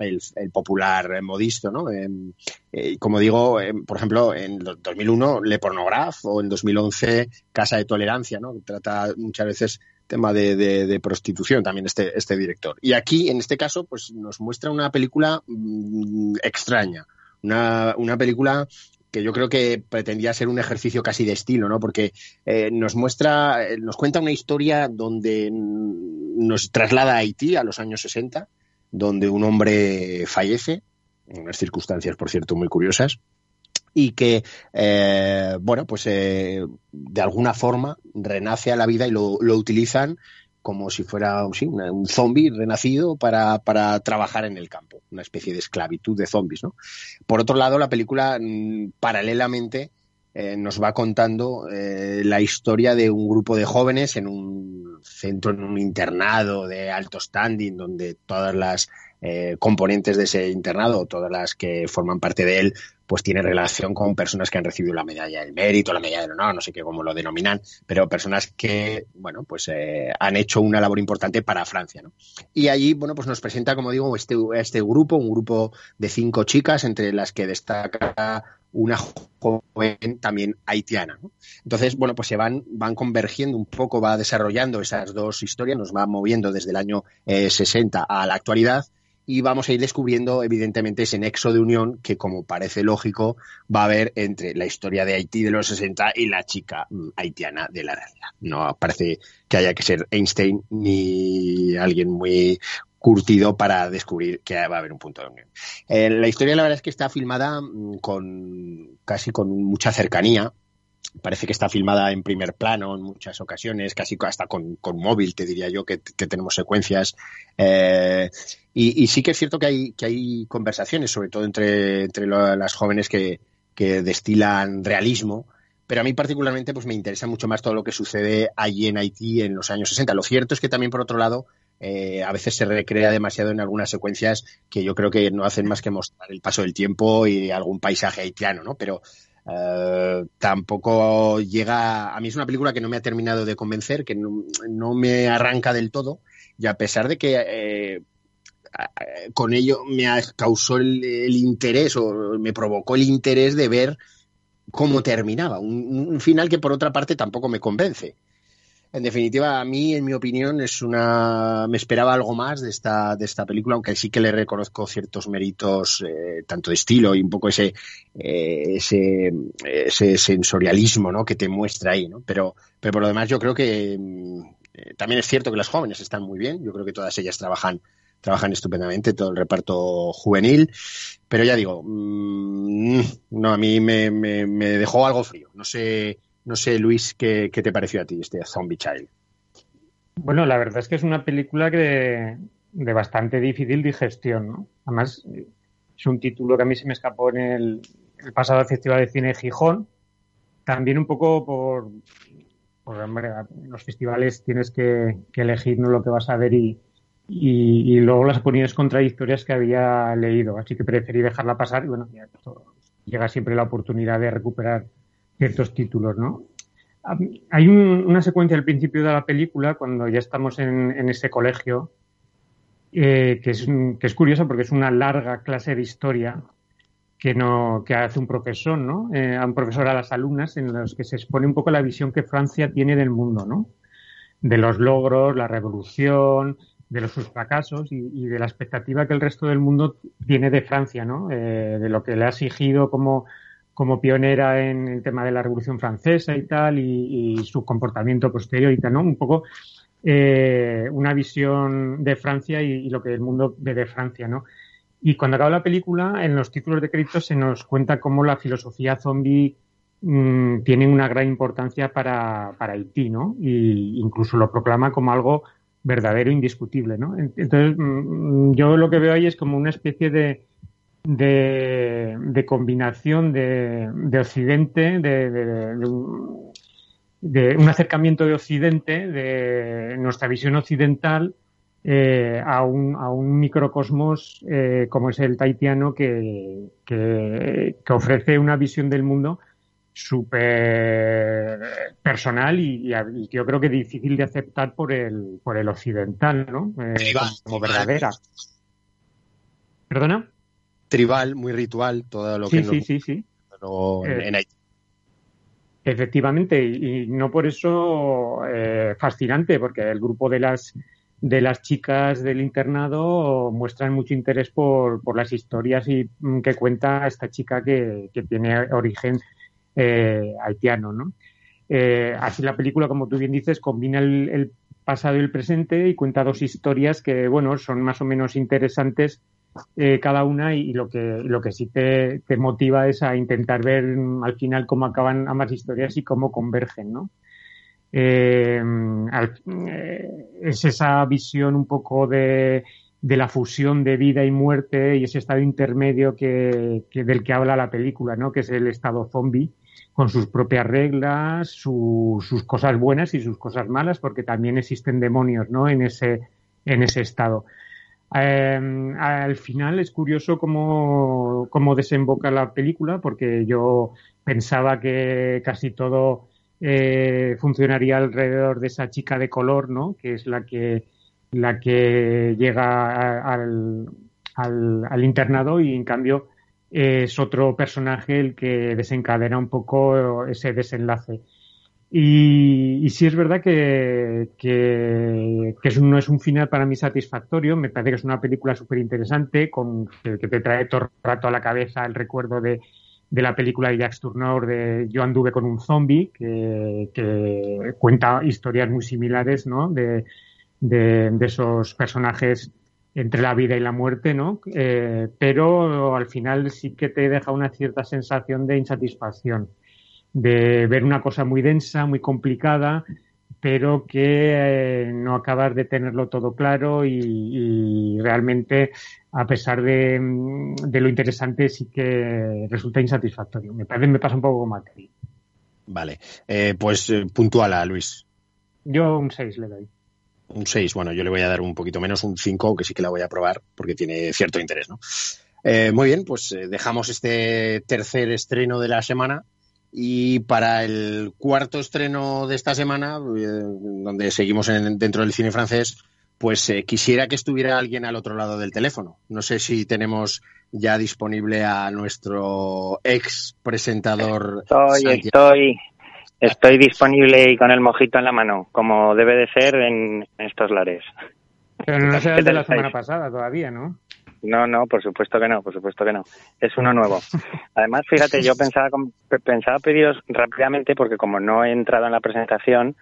Speaker 1: el, popular modisto, ¿no? Eh, como digo, eh, por ejemplo, en 2001 Le Pornograph o en 2011 Casa de Tolerancia, ¿no? Trata muchas veces tema de, de, prostitución también este, este director. Y aquí, en este caso, pues nos muestra una película mmm, extraña, una, una película que yo creo que pretendía ser un ejercicio casi de estilo, ¿no? Porque eh, nos muestra, eh, nos cuenta una historia donde nos traslada a Haití a los años 60, donde un hombre fallece, en unas circunstancias, por cierto, muy curiosas, y que, eh, bueno, pues eh, de alguna forma renace a la vida y lo, lo utilizan como si fuera sí, un zombie renacido para, para, trabajar en el campo, una especie de esclavitud de zombies. ¿no? Por otro lado, la película mmm, paralelamente eh, nos va contando la historia de un grupo de jóvenes en un centro, en un internado de alto standing, donde todas las componentes de ese internado, todas las que forman parte de él, pues tiene relación con personas que han recibido la medalla del mérito, la medalla del honor, no sé qué cómo lo denominan, pero personas que, bueno, pues eh, han hecho una labor importante para Francia, ¿no? Y allí, bueno, pues nos presenta, como digo, este, este grupo, un grupo de cinco chicas, entre las que destaca una joven también haitiana. Entonces, bueno, pues se van, van convergiendo un poco, va desarrollando esas dos historias, nos va moviendo desde el año eh, 60 a la actualidad y vamos a ir descubriendo evidentemente ese nexo de unión que como parece lógico va a haber entre la historia de Haití de los 60 y la chica mm, haitiana de la realidad. No parece que haya que ser Einstein ni alguien muy curtido para descubrir que va a haber un punto de unión. Eh, la historia la verdad es que está filmada mm, con casi con mucha cercanía, parece que está filmada en primer plano en muchas ocasiones, casi hasta con, con móvil, te diría yo, que, tenemos secuencias. Eh, y, sí que es cierto que hay, que hay conversaciones, sobre todo entre, entre las jóvenes que, que, destilan realismo, pero a mí particularmente pues me interesa mucho más todo lo que sucede allí en Haití en los años 60. Lo cierto es que también, por otro lado, eh, a veces se recrea demasiado en algunas secuencias que yo creo que no hacen más que mostrar el paso del tiempo y algún paisaje haitiano, ¿no? Pero Uh, tampoco llega. A mí es una película que no me ha terminado de convencer, que no, me arranca del todo, y a pesar de que eh, con ello me causó el, el, interés o me provocó el interés de ver cómo terminaba. Un, final que por otra parte tampoco me convence. En definitiva, a mí, en mi opinión, es una. Me esperaba algo más de esta, de esta película, aunque sí que le reconozco ciertos méritos, eh, tanto de estilo y un poco ese, eh, ese, ese, sensorialismo ¿no? que te muestra ahí. ¿no? Pero, pero por lo demás, yo creo que eh, también es cierto que las jóvenes están muy bien. Yo creo que todas ellas trabajan trabajan estupendamente, todo el reparto juvenil, pero ya digo, mmm, no, a mí me, me, me, dejó algo frío. No sé, no sé, Luis, ¿qué, ¿qué, te pareció a ti este Zombie Child?
Speaker 2: Bueno, la verdad es que es una película que de, bastante difícil digestión, ¿no? Además, es un título que a mí se me escapó en el, pasado Festival de Cine de Gijón, también un poco por, por hombre, en los festivales tienes que, que, elegir ¿no? lo que vas a ver y, y, y, luego las opiniones contradictorias que había leído, así que preferí dejarla pasar y bueno, ya, llega siempre la oportunidad de recuperar ciertos títulos, ¿no? Hay un, una secuencia al principio de la película, cuando ya estamos en, en ese colegio, eh, que, es, que es curiosa porque es una larga clase de historia que, no, que hace un profesor, ¿no? Eh, a un profesor a las alumnas en los que se expone un poco la visión que Francia tiene del mundo, ¿no? De los logros, la revolución, de los sus fracasos y, y, de la expectativa que el resto del mundo tiene de Francia, ¿no? Eh, de lo que le ha exigido como como pionera en el tema de la Revolución Francesa y tal, y, y su comportamiento posterior y tal, ¿no? Un poco eh, una visión de Francia y, y, lo que el mundo ve de Francia, ¿no? Y cuando acaba la película, en los títulos de crédito se nos cuenta cómo la filosofía zombie mmm, tiene una gran importancia para, para Haití, ¿no? Y incluso lo proclama como algo verdadero, indiscutible, ¿no? Entonces, mmm, yo lo que veo ahí es como una especie de, de, de combinación de, de Occidente, de, de, un, acercamiento de Occidente, de nuestra visión occidental, eh, a, un, a, un, microcosmos eh, como es el taitiano que, que, que, ofrece una visión del mundo súper personal y, y, yo creo que difícil de aceptar por el, por el occidental, ¿no? Eh, como verdadera. ¿Perdona?
Speaker 1: Tribal, muy ritual, todo lo
Speaker 2: sí,
Speaker 1: que
Speaker 2: sí, sí, sí.
Speaker 1: Pero
Speaker 2: Eh,
Speaker 1: en Haití.
Speaker 2: Efectivamente, y, no por eso eh, fascinante, porque el grupo de las de las chicas del internado muestran mucho interés por, por las historias y mm, que cuenta esta chica que, que tiene origen eh, haitiano, ¿no? Eh, así la película, como tú bien dices, combina el, el, pasado y el presente y cuenta dos historias que, bueno, son más o menos interesantes eh, cada una y, lo que lo que sí te, te, motiva es a intentar ver mm, al final cómo acaban ambas historias y cómo convergen, ¿no? Eh, al, eh, es esa visión un poco de, de, la fusión de vida y muerte y ese estado intermedio que, que, del que habla la película, ¿no? Que es el estado zombie con sus propias reglas, su, sus cosas buenas y sus cosas malas, porque también existen demonios, ¿no? En ese en ese estado. Eh, al final es curioso cómo, cómo, desemboca la película, porque yo pensaba que casi todo eh, funcionaría alrededor de esa chica de color, ¿no? Que es la que la que llega al, al, al internado y en cambio es otro personaje el que desencadena un poco ese desenlace. Y, y sí es verdad que, que, que no es un final para mí satisfactorio. Me parece que es una película súper interesante, que, que, te trae todo el rato a la cabeza el recuerdo de, de la película de Jacques Tourneur de Yo anduve con un zombie, que, que cuenta historias muy similares, ¿no? De, de, de, esos personajes entre la vida y la muerte, ¿no? Eh, pero al final sí que te deja una cierta sensación de insatisfacción de ver una cosa muy densa, muy complicada, pero que eh, no acabas de tenerlo todo claro y, y realmente, a pesar de, de, lo interesante, sí que resulta insatisfactorio. Me parece me pasa un poco como a ti.
Speaker 1: Vale, eh, pues eh, puntuala, Luis.
Speaker 2: Yo un 6 le doy.
Speaker 1: Un 6, bueno, yo le voy a dar un poquito menos, un 5, que sí que la voy a probar porque tiene cierto interés, ¿no? Eh, muy bien, pues dejamos este tercer estreno de la semana y para el cuarto estreno de esta semana, eh, donde seguimos en, dentro del cine francés, pues eh, quisiera que estuviera alguien al otro lado del teléfono. No sé si tenemos ya disponible a nuestro ex presentador.
Speaker 11: Estoy, Santiago. estoy, estoy disponible y con el mojito en la mano, como debe de ser en estos lares.
Speaker 2: Pero no será el de la semana pasada todavía, ¿no?
Speaker 11: No, no, por supuesto que no, por supuesto que no. Es uno nuevo. Además, fíjate, yo pensaba, pensaba pediros rápidamente porque como no he entrado en la presentación,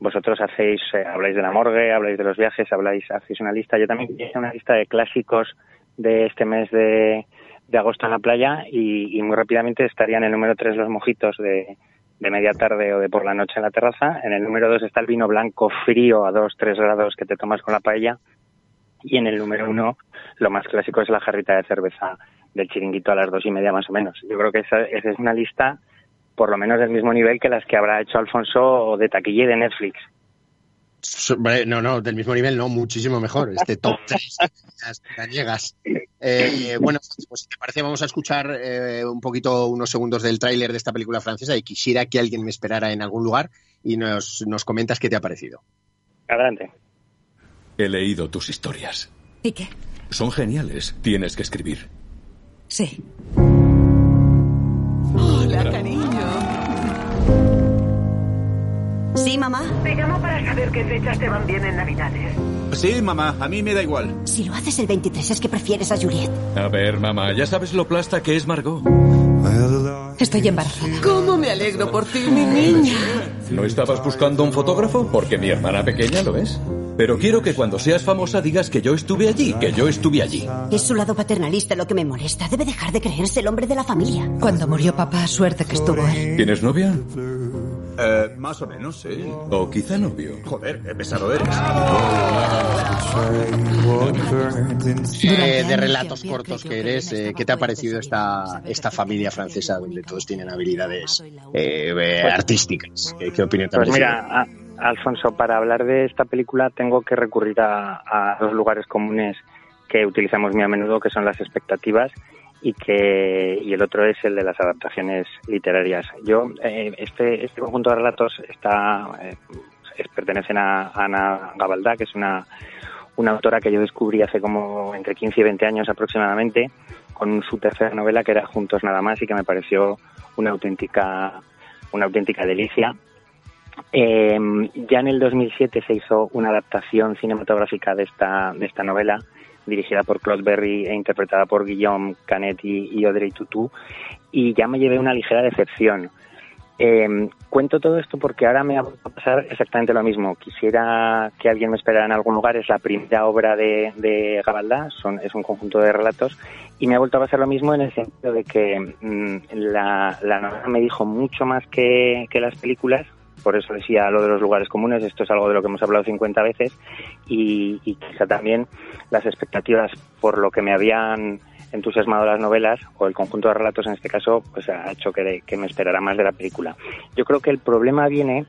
Speaker 11: vosotros hacéis, eh, habláis de la morgue, habláis de los viajes, habláis, hacéis una lista. Yo también hice una lista de clásicos de este mes de, de agosto en la playa y, y, muy rápidamente estaría en el número 3 los mojitos de, de media tarde o de por la noche en la terraza. En el número 2 está el vino blanco frío a 2-3 grados que te tomas con la paella. Y en el número uno, lo más clásico es la jarrita de cerveza del chiringuito a las dos y media más o menos. Yo creo que esa, esa es una lista por lo menos del mismo nivel que las que habrá hecho Alfonso de taquilla de Netflix.
Speaker 1: No, no, del mismo nivel no, muchísimo mejor. Este top 3 gallegas. Eh, bueno, pues si te parece, vamos a escuchar eh, un poquito, unos segundos del tráiler de esta película francesa y quisiera que alguien me esperara en algún lugar y nos, nos comentas qué te ha parecido.
Speaker 11: Adelante.
Speaker 9: He leído tus historias.
Speaker 12: ¿Y qué?
Speaker 9: Son geniales. Tienes que escribir.
Speaker 12: Sí.
Speaker 13: Hola, cariño.
Speaker 12: ¿Sí, mamá?
Speaker 14: Te llamo para saber qué fechas te van bien en Navidades.
Speaker 15: Sí, mamá, a mí me da igual.
Speaker 12: Si lo haces el 23 es que prefieres a Juliet.
Speaker 9: A ver, mamá, ya sabes lo plasta que es Margot.
Speaker 12: Estoy embarazada.
Speaker 13: ¿Cómo me alegro por ti, mi niña?
Speaker 9: ¿No estabas buscando un fotógrafo? Porque mi hermana pequeña lo es. Pero quiero que cuando seas famosa digas que yo estuve allí, que yo estuve allí.
Speaker 12: Es su lado paternalista lo que me molesta. Debe dejar de creerse el hombre de la familia.
Speaker 13: Cuando murió papá, suerte que estuvo él.
Speaker 9: ¿Tienes novia?
Speaker 15: Eh, más o menos, sí.
Speaker 9: O quizá novio.
Speaker 15: Joder, qué pesado eres.
Speaker 1: Eh, de relatos cortos que eres, eh, ¿qué te ha parecido esta, esta familia francesa donde todos tienen habilidades eh, artísticas? ¿Qué, ¿Qué, opinión te
Speaker 11: Pues mira, a, Alfonso, para hablar de esta película tengo que recurrir a, a dos lugares comunes que utilizamos muy a menudo, que son las expectativas y que y el otro es el de las adaptaciones literarias. Yo eh, este este conjunto de relatos está eh, pertenecen a Ana Gabaldá, que es una una autora que yo descubrí hace como entre 15 y 20 años aproximadamente con su tercera novela que era Juntos nada más y que me pareció una auténtica una auténtica delicia. Eh, ya en el 2007 se hizo una adaptación cinematográfica de esta, de esta novela, dirigida por Claude Berry e interpretada por Guillaume Canet y, y Audrey Tutu, y ya me llevé una ligera decepción. Eh, cuento todo esto porque ahora me va a pasar exactamente lo mismo. Quisiera que alguien me esperara en algún lugar. Es la primera obra de, de Gabaldá, son, es un conjunto de relatos. Y me ha vuelto a pasar lo mismo en el sentido de que mmm, la, la novela me dijo mucho más que las películas. Por eso decía lo de los lugares comunes. Esto es algo de lo que hemos hablado 50 veces. Y, y quizá también las expectativas por lo que me habían entusiasmado las novelas o el conjunto de relatos en este caso pues ha hecho que, que, me esperara más de la película. Yo creo que el problema viene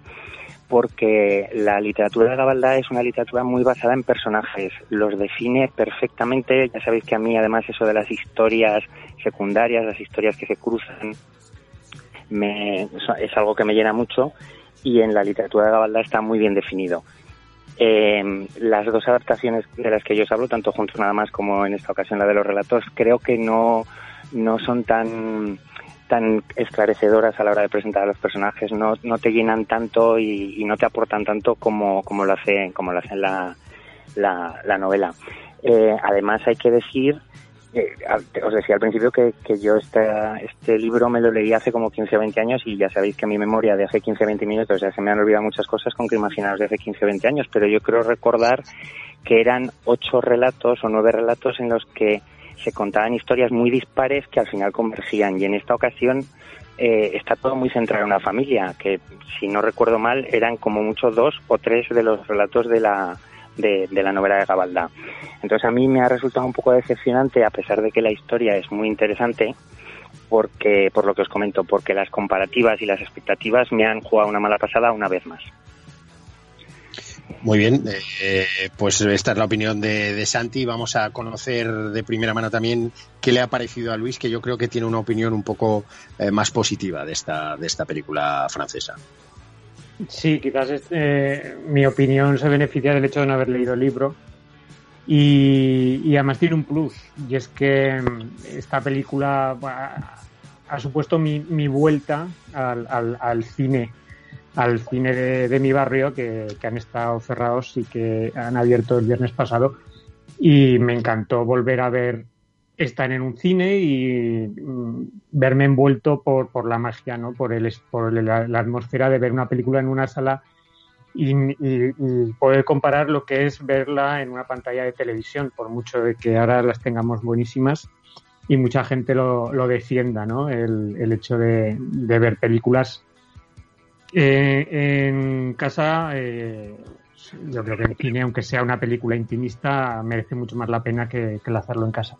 Speaker 11: porque la literatura de Gabaldá es una literatura muy basada en personajes, los define perfectamente, ya sabéis que a mí además eso de las historias secundarias, las historias que se cruzan, me, es algo que me llena mucho y en la literatura de Gabaldá está muy bien definido. Eh, las dos adaptaciones de las que yo os hablo, tanto juntos nada más como en esta ocasión la de los relatos, creo que no, no son tan tan esclarecedoras a la hora de presentar a los personajes, no, no te llenan tanto y, y no te aportan tanto como, como lo hace, como lo hace la, la, la novela. Eh, además hay que decir eh, os decía al principio que, que yo este, este libro me lo leí hace como 15 o 20 años y ya sabéis que mi memoria de hace 15 o 20 minutos ya se me han olvidado muchas cosas con que imaginaros de hace 15 o 20 años, pero yo creo recordar que eran ocho relatos o nueve relatos en los que se contaban historias muy dispares que al final convergían. Y en esta ocasión eh, está todo muy centrado en una familia, que si no recuerdo mal eran como mucho dos o tres de los relatos de la, de, la novela de Gabaldá. Entonces a mí me ha resultado un poco decepcionante, a pesar de que la historia es muy interesante, porque por lo que os comento, porque las comparativas y las expectativas me han jugado una mala pasada una vez más.
Speaker 1: Muy bien, eh, pues esta es la opinión de, de, Santi. Vamos a conocer de primera mano también qué le ha parecido a Luis, que yo creo que tiene una opinión un poco eh, más positiva de esta, de esta película francesa.
Speaker 2: Sí, quizás este, mi opinión se beneficia del hecho de no haber leído el libro. Y, además tiene un plus, y es que esta película ha, supuesto mi, vuelta al, al, cine, al cine de, mi barrio, que, han estado cerrados y que han abierto el viernes pasado. Y me encantó volver a ver estar en un cine y mm, verme envuelto por, por la magia, ¿no? por, el, por la, la, atmósfera de ver una película en una sala y, poder comparar lo que es verla en una pantalla de televisión, por mucho de que ahora las tengamos buenísimas y mucha gente lo, lo defienda, ¿no? el, el hecho de, de, ver películas eh, en casa. Eh, yo creo que en cine, aunque sea una película intimista, merece mucho más la pena que, que hacerlo en casa.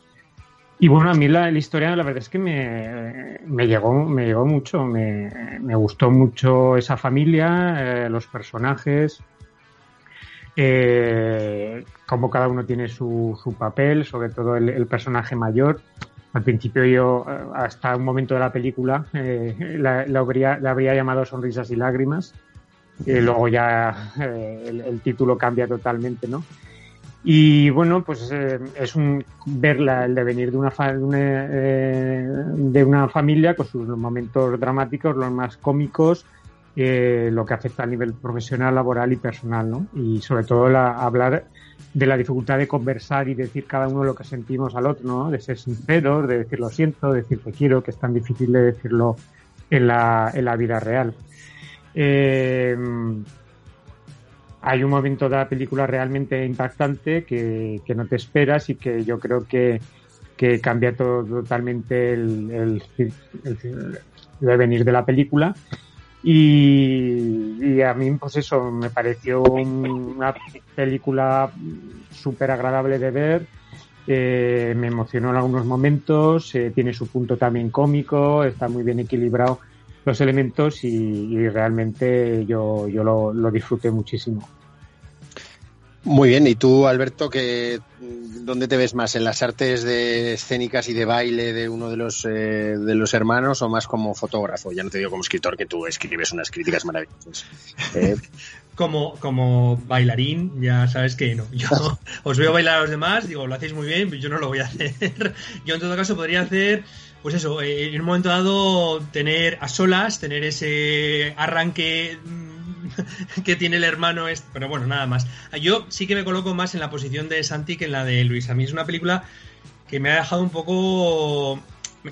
Speaker 2: Y bueno, a mí la, la, historia la verdad es que me, me llegó, me llegó mucho, me, me gustó mucho esa familia, eh, los personajes, eh, cómo cada uno tiene su, su papel, sobre todo el, personaje mayor. Al principio yo, eh, hasta un momento de la película, eh, la, la, habría, la habría llamado Sonrisas y Lágrimas, y luego ya el título cambia totalmente, ¿no? Y bueno, pues eh, es un ver la, el devenir de una, fa, de, una, eh, de una familia con sus momentos dramáticos, los más cómicos, eh, lo que afecta a nivel profesional, laboral y personal, ¿no? Y sobre todo la, hablar de la dificultad de conversar y decir cada uno lo que sentimos al otro, ¿no? De ser sinceros, de decir lo siento, de decir te quiero, que es tan difícil de decirlo en la, en la vida real. Eh, hay un momento de la película realmente impactante que, que no te esperas y que yo creo que, que cambia todo, totalmente el, el, el, devenir de la película. Y, y, a mí, pues eso, me pareció una película súper agradable de ver. Eh, me emocionó en algunos momentos, eh, tiene su punto también cómico, está muy bien equilibrado los elementos y, y realmente yo, yo lo, lo, disfruté muchísimo.
Speaker 1: Muy bien, y tú, Alberto, que, ¿dónde te ves más? ¿En las artes de escénicas y de baile de uno de los, eh, de los hermanos o más como fotógrafo? Ya no te digo como escritor, que tú escribes unas críticas maravillosas.
Speaker 3: Eh. como, como bailarín, ya sabes que no. Yo os veo bailar a los demás, digo, lo hacéis muy bien, pero yo no lo voy a hacer. Yo en todo caso podría hacer pues eso, eh, en un momento dado tener a solas, tener ese arranque mm, que tiene el hermano, este, pero bueno, nada más. Yo sí que me coloco más en la posición de Santi que en la de Luis. A mí es una película que me ha dejado un poco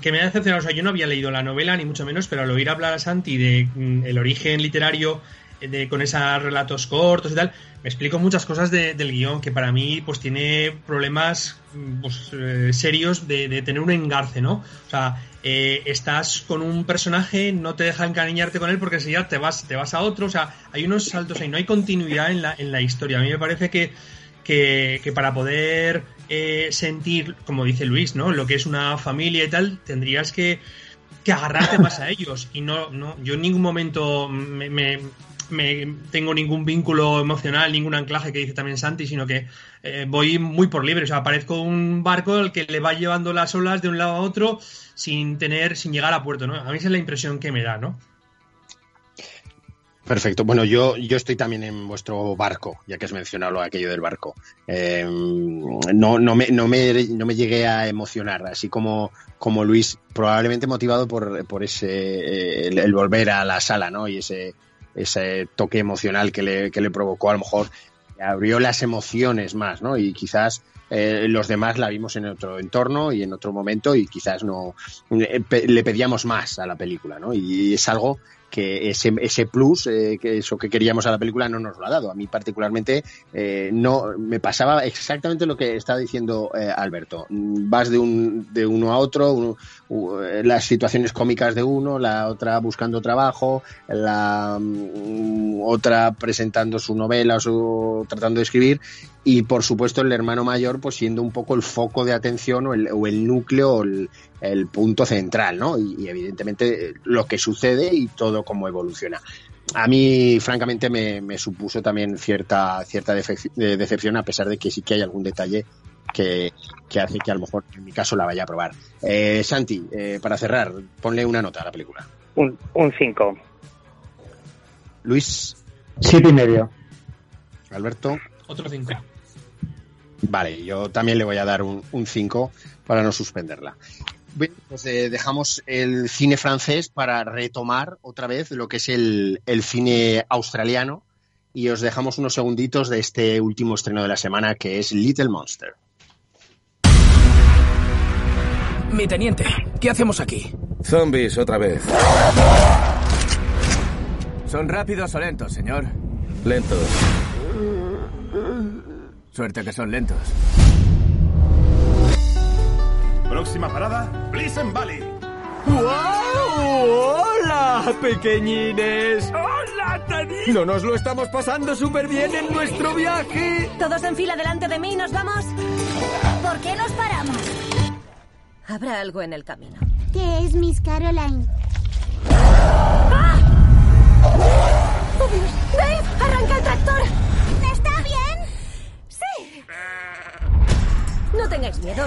Speaker 3: que me ha decepcionado. O sea, yo no había leído la novela, ni mucho menos, pero al oír hablar a Santi de mm, el origen literario, de, con esos relatos cortos y tal, me explico muchas cosas de- del guion, que para mí pues tiene problemas pues, eh, serios de, tener un engarce, ¿no? O sea, eh, estás con un personaje, no te deja encariñarte con él porque enseguida te vas, te vas a otro, o sea, hay unos saltos ahí, no hay continuidad en la, en la historia. A mí me parece que, que, que para poder eh, sentir, como dice Luis, ¿no? Lo que es una familia y tal, tendrías que, que agarrarte más a ellos. Y no, no, yo en ningún momento me, me- me tengo ningún vínculo emocional, ningún anclaje que dice también Santi, sino que eh, voy muy por libre. O sea, parezco un barco al que le va llevando las olas de un lado a otro sin tener, sin llegar a puerto, ¿no? A mí esa es la impresión que me da, ¿no?
Speaker 1: Perfecto. Bueno, yo, yo estoy también en vuestro barco, ya que has mencionado lo aquello del barco. Eh, no, no, me, no, me, no me llegué a emocionar, así como, como Luis, probablemente motivado por, por ese eh, el, el volver a la sala, ¿no? Y ese, ese toque emocional que le, que le provocó, a lo mejor abrió las emociones más, ¿no? Y quizás eh, los demás la vimos en otro entorno y en otro momento y quizás no eh, le pedíamos más a la película, ¿no? Y es algo que ese, ese plus, eh, que eso que queríamos a la película no nos lo ha dado. A mí particularmente eh, no me pasaba exactamente lo que estaba diciendo eh, Alberto. Mm, Vas de, un, de uno a otro, uno- u- eh, las situaciones cómicas de uno, la otra buscando trabajo, la mm, otra presentando su novela o su, tratando de escribir y por supuesto el hermano mayor pues siendo un poco el foco de atención o el, o el núcleo o el, el punto central, ¿no? Y, y evidentemente lo que sucede y todo cómo evoluciona. A mí, francamente, me, me supuso también cierta, cierta decepción, a pesar de que sí que hay algún detalle que, que hace que a lo mejor en mi caso la vaya a probar. Eh, Santi, eh, para cerrar, ponle una nota a la película.
Speaker 11: Un 5.
Speaker 1: Luis,
Speaker 2: Siete y medio.
Speaker 1: Alberto.
Speaker 3: Otro 5.
Speaker 1: Vale, yo también le voy a dar un 5 para no suspenderla. Bien, pues eh, dejamos el cine francés para retomar otra vez lo que es el, el cine australiano y os dejamos unos segunditos de este último estreno de la semana que es Little Monster.
Speaker 16: Mi teniente, ¿qué hacemos aquí?
Speaker 9: Zombies otra vez.
Speaker 16: ¿Son rápidos o lentos, señor?
Speaker 9: Lentos.
Speaker 16: Suerte que son lentos.
Speaker 15: Próxima parada, Pleasant Valley.
Speaker 16: ¡Wow! ¡Hola, pequeñines! ¡Hola, Tani! ¿No nos lo estamos pasando súper bien en nuestro viaje?
Speaker 17: Todos en fila delante de mí, ¿nos vamos? ¿Por qué nos paramos? Habrá algo en el camino.
Speaker 4: ¿Qué es Miss Caroline?
Speaker 17: ¡Oh, Dios! ¡Dave! ¡Arranca el tractor!
Speaker 4: ¿Está bien?
Speaker 17: ¡Sí! No tengáis miedo.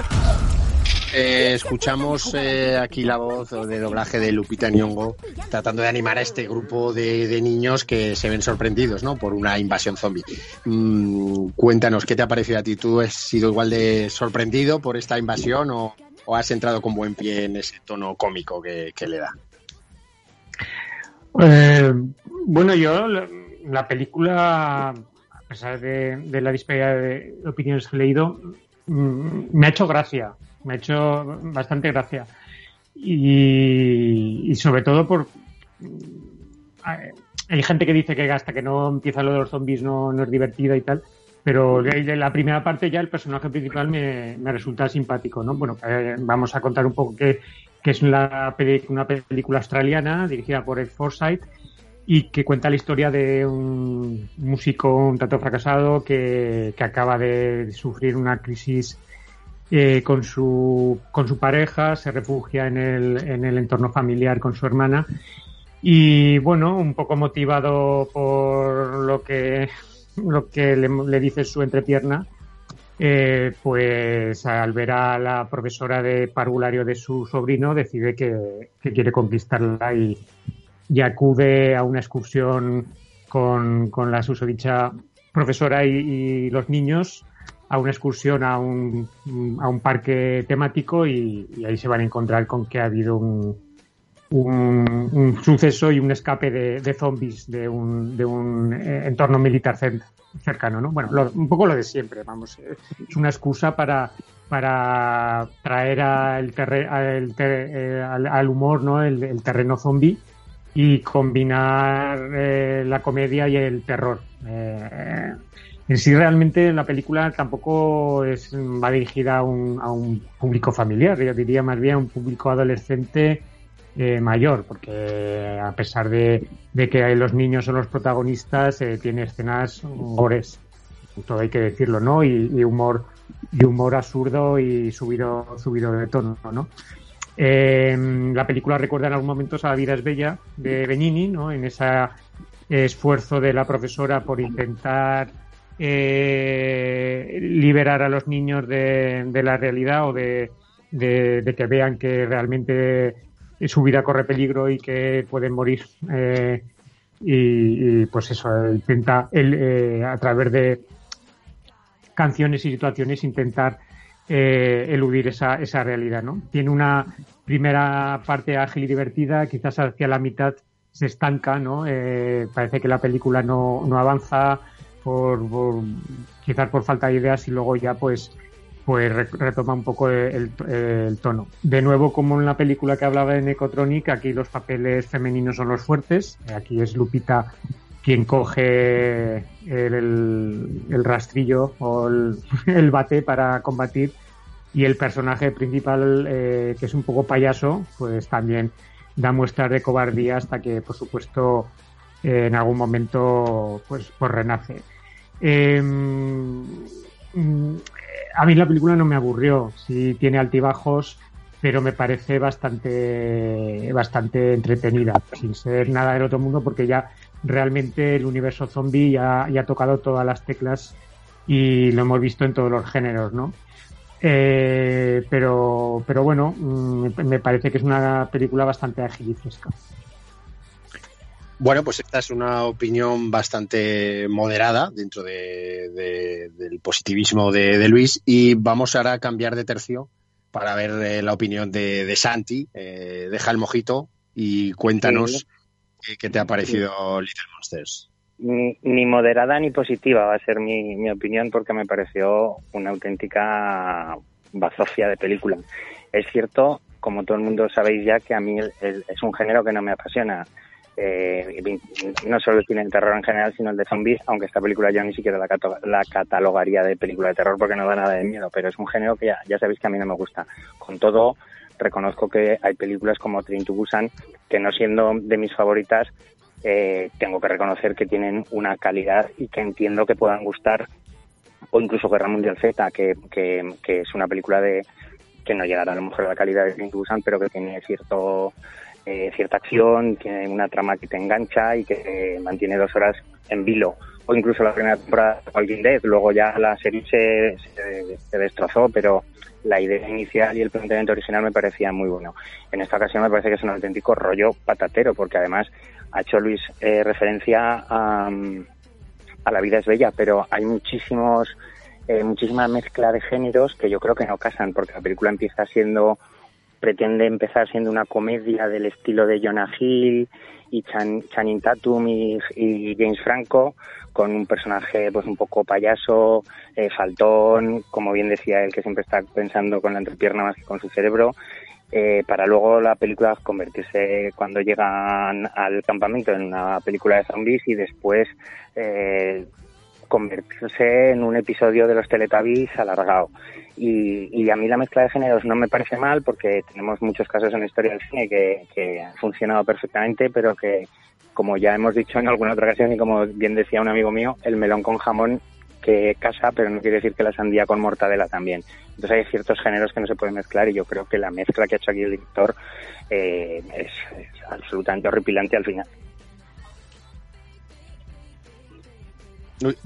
Speaker 1: Eh, escuchamos eh, aquí la voz de doblaje de Lupita Nyong'o tratando de animar a este grupo de, de niños que se ven sorprendidos ¿no? por una invasión zombie. Mm, cuéntanos, ¿qué te ha parecido a ti? ¿Tú has sido igual de sorprendido por esta invasión o, o has entrado con buen pie en ese tono cómico que, que le da?
Speaker 2: Eh, bueno, yo la, la película, a pesar de, de la disparidad de opiniones que he leído, me ha hecho gracia, me ha hecho bastante gracia. Y, sobre todo por... eh, Hay gente que dice que hasta que no empieza lo de los zombies no, no es divertida y tal, pero la primera parte ya el personaje principal me, me resulta simpático, ¿no? Bueno, eh, vamos a contar un poco qué, qué es una película australiana dirigida por Ed Forsyth y que cuenta la historia de un músico un tanto fracasado que, que acaba de sufrir una crisis eh, con su con su pareja, se refugia en el, en el entorno familiar con su hermana. Y bueno, un poco motivado por lo que lo que le, dice su entrepierna, eh, pues al ver a la profesora de parvulario de su sobrino decide que, que quiere conquistarla y, y acude a una excursión con, con la susodicha profesora y, los niños a una excursión a un, a un parque temático y, ahí se van a encontrar con que ha habido un, un, un suceso y un escape de, de zombies de un, de un eh, entorno militar cer- cercano, ¿no? Bueno, lo- un poco lo de siempre, vamos. eh, Es una excusa para, para traer al, terre- al, ter- eh, al, al humor, ¿no? El, el terreno zombie y combinar eh, la comedia y el terror. Eh, en sí, realmente la película tampoco es, va dirigida a un, a un público familiar, yo diría más bien a un público adolescente eh, mayor, porque a pesar de, de que los niños son los protagonistas, eh, tiene escenas gores, todo hay que decirlo, ¿no? Y, y humor y humor absurdo y subido subido de tono, ¿no? Eh, la película recuerda en algún momento a La vida es bella de Benigni, ¿no? En ese esfuerzo de la profesora por intentar eh, liberar a los niños de, la realidad o de, que vean que realmente su vida corre peligro y que pueden morir. eh, y, y, pues eso, intenta él, eh, a través de canciones y situaciones intentar eh, eludir esa, esa realidad, ¿no? Tiene una primera parte ágil y divertida, quizás hacia la mitad se estanca, ¿no? Eh, parece que la película no, no avanza por, quizás por falta de ideas y luego ya pues pues re- retoma un poco el, tono. De nuevo, como en la película que hablaba de Necotronic, aquí los papeles femeninos son los fuertes. Aquí es Lupita quien coge el, el rastrillo o el bate para combatir y el personaje principal, eh, que es un poco payaso, pues también da muestras de cobardía hasta que, por supuesto, eh, en algún momento, pues, pues renace. Eh, mm, a mí la película no me aburrió, sí tiene altibajos, pero me parece bastante, bastante entretenida, sin ser nada del otro mundo, porque ya realmente el universo zombie ya ha tocado todas las teclas y lo hemos visto en todos los géneros, ¿no? Eh, pero, pero bueno, mm, me parece que es una película bastante ágil y fresca.
Speaker 1: Bueno, pues esta es una opinión bastante moderada dentro de- de- del positivismo de, de Luis y vamos ahora a cambiar de tercio para ver eh, la opinión de, de Santi. Eh, deja el mojito y cuéntanos qué, qué te ha parecido Little Monsters.
Speaker 11: Ni, moderada ni positiva va a ser mi, opinión porque me pareció una auténtica bazofia de película. Es cierto, como todo el mundo sabéis ya, que a mí el- es un género que no me apasiona. Eh, no solo el cine de terror en general, sino el de zombies, aunque esta película yo ni siquiera la catalogaría de película de terror porque no da nada de miedo, pero es un género que ya, ya sabéis que a mí no me gusta. Con todo, reconozco que hay películas como Train to Busan que no siendo de mis favoritas, eh, tengo que reconocer que tienen una calidad y que entiendo que puedan gustar o incluso Guerra Mundial Z, que, que, es una película de que no llegará a lo mejor a la calidad de to Busan, pero que tiene cierto eh, cierta acción, tiene una trama que te engancha y que mantiene dos horas en vilo. O incluso la primera temporada de Walking luego ya la serie se, se, se destrozó, pero la idea inicial y el planteamiento original me parecían muy bueno. En esta ocasión me parece que es un auténtico rollo patatero, porque además ha hecho Luis eh, referencia a, a La vida es bella, pero hay muchísimos eh, muchísima mezcla de géneros que yo creo que no casan, porque la película empieza siendo pretende empezar siendo una comedia del estilo de Jonah Hill y Chan, Channing Tatum y, y James Franco con un personaje pues un poco payaso, eh, faltón, como bien decía él que siempre está pensando con la entrepierna más que con su cerebro, eh, para luego la película convertirse cuando llegan al campamento en una película de zombies y después eh, convertirse en un episodio de los Teletubbies alargado. Y, y a mí la mezcla de géneros no me parece mal porque tenemos muchos casos en la historia del cine que, que han funcionado perfectamente, pero que, como ya hemos dicho en alguna otra ocasión y como bien decía un amigo mío, el melón con jamón que casa, pero no quiere decir que la sandía con mortadela también. Entonces hay ciertos géneros que no se pueden mezclar y yo creo que la mezcla que ha hecho aquí el director eh, es, absolutamente horripilante al final.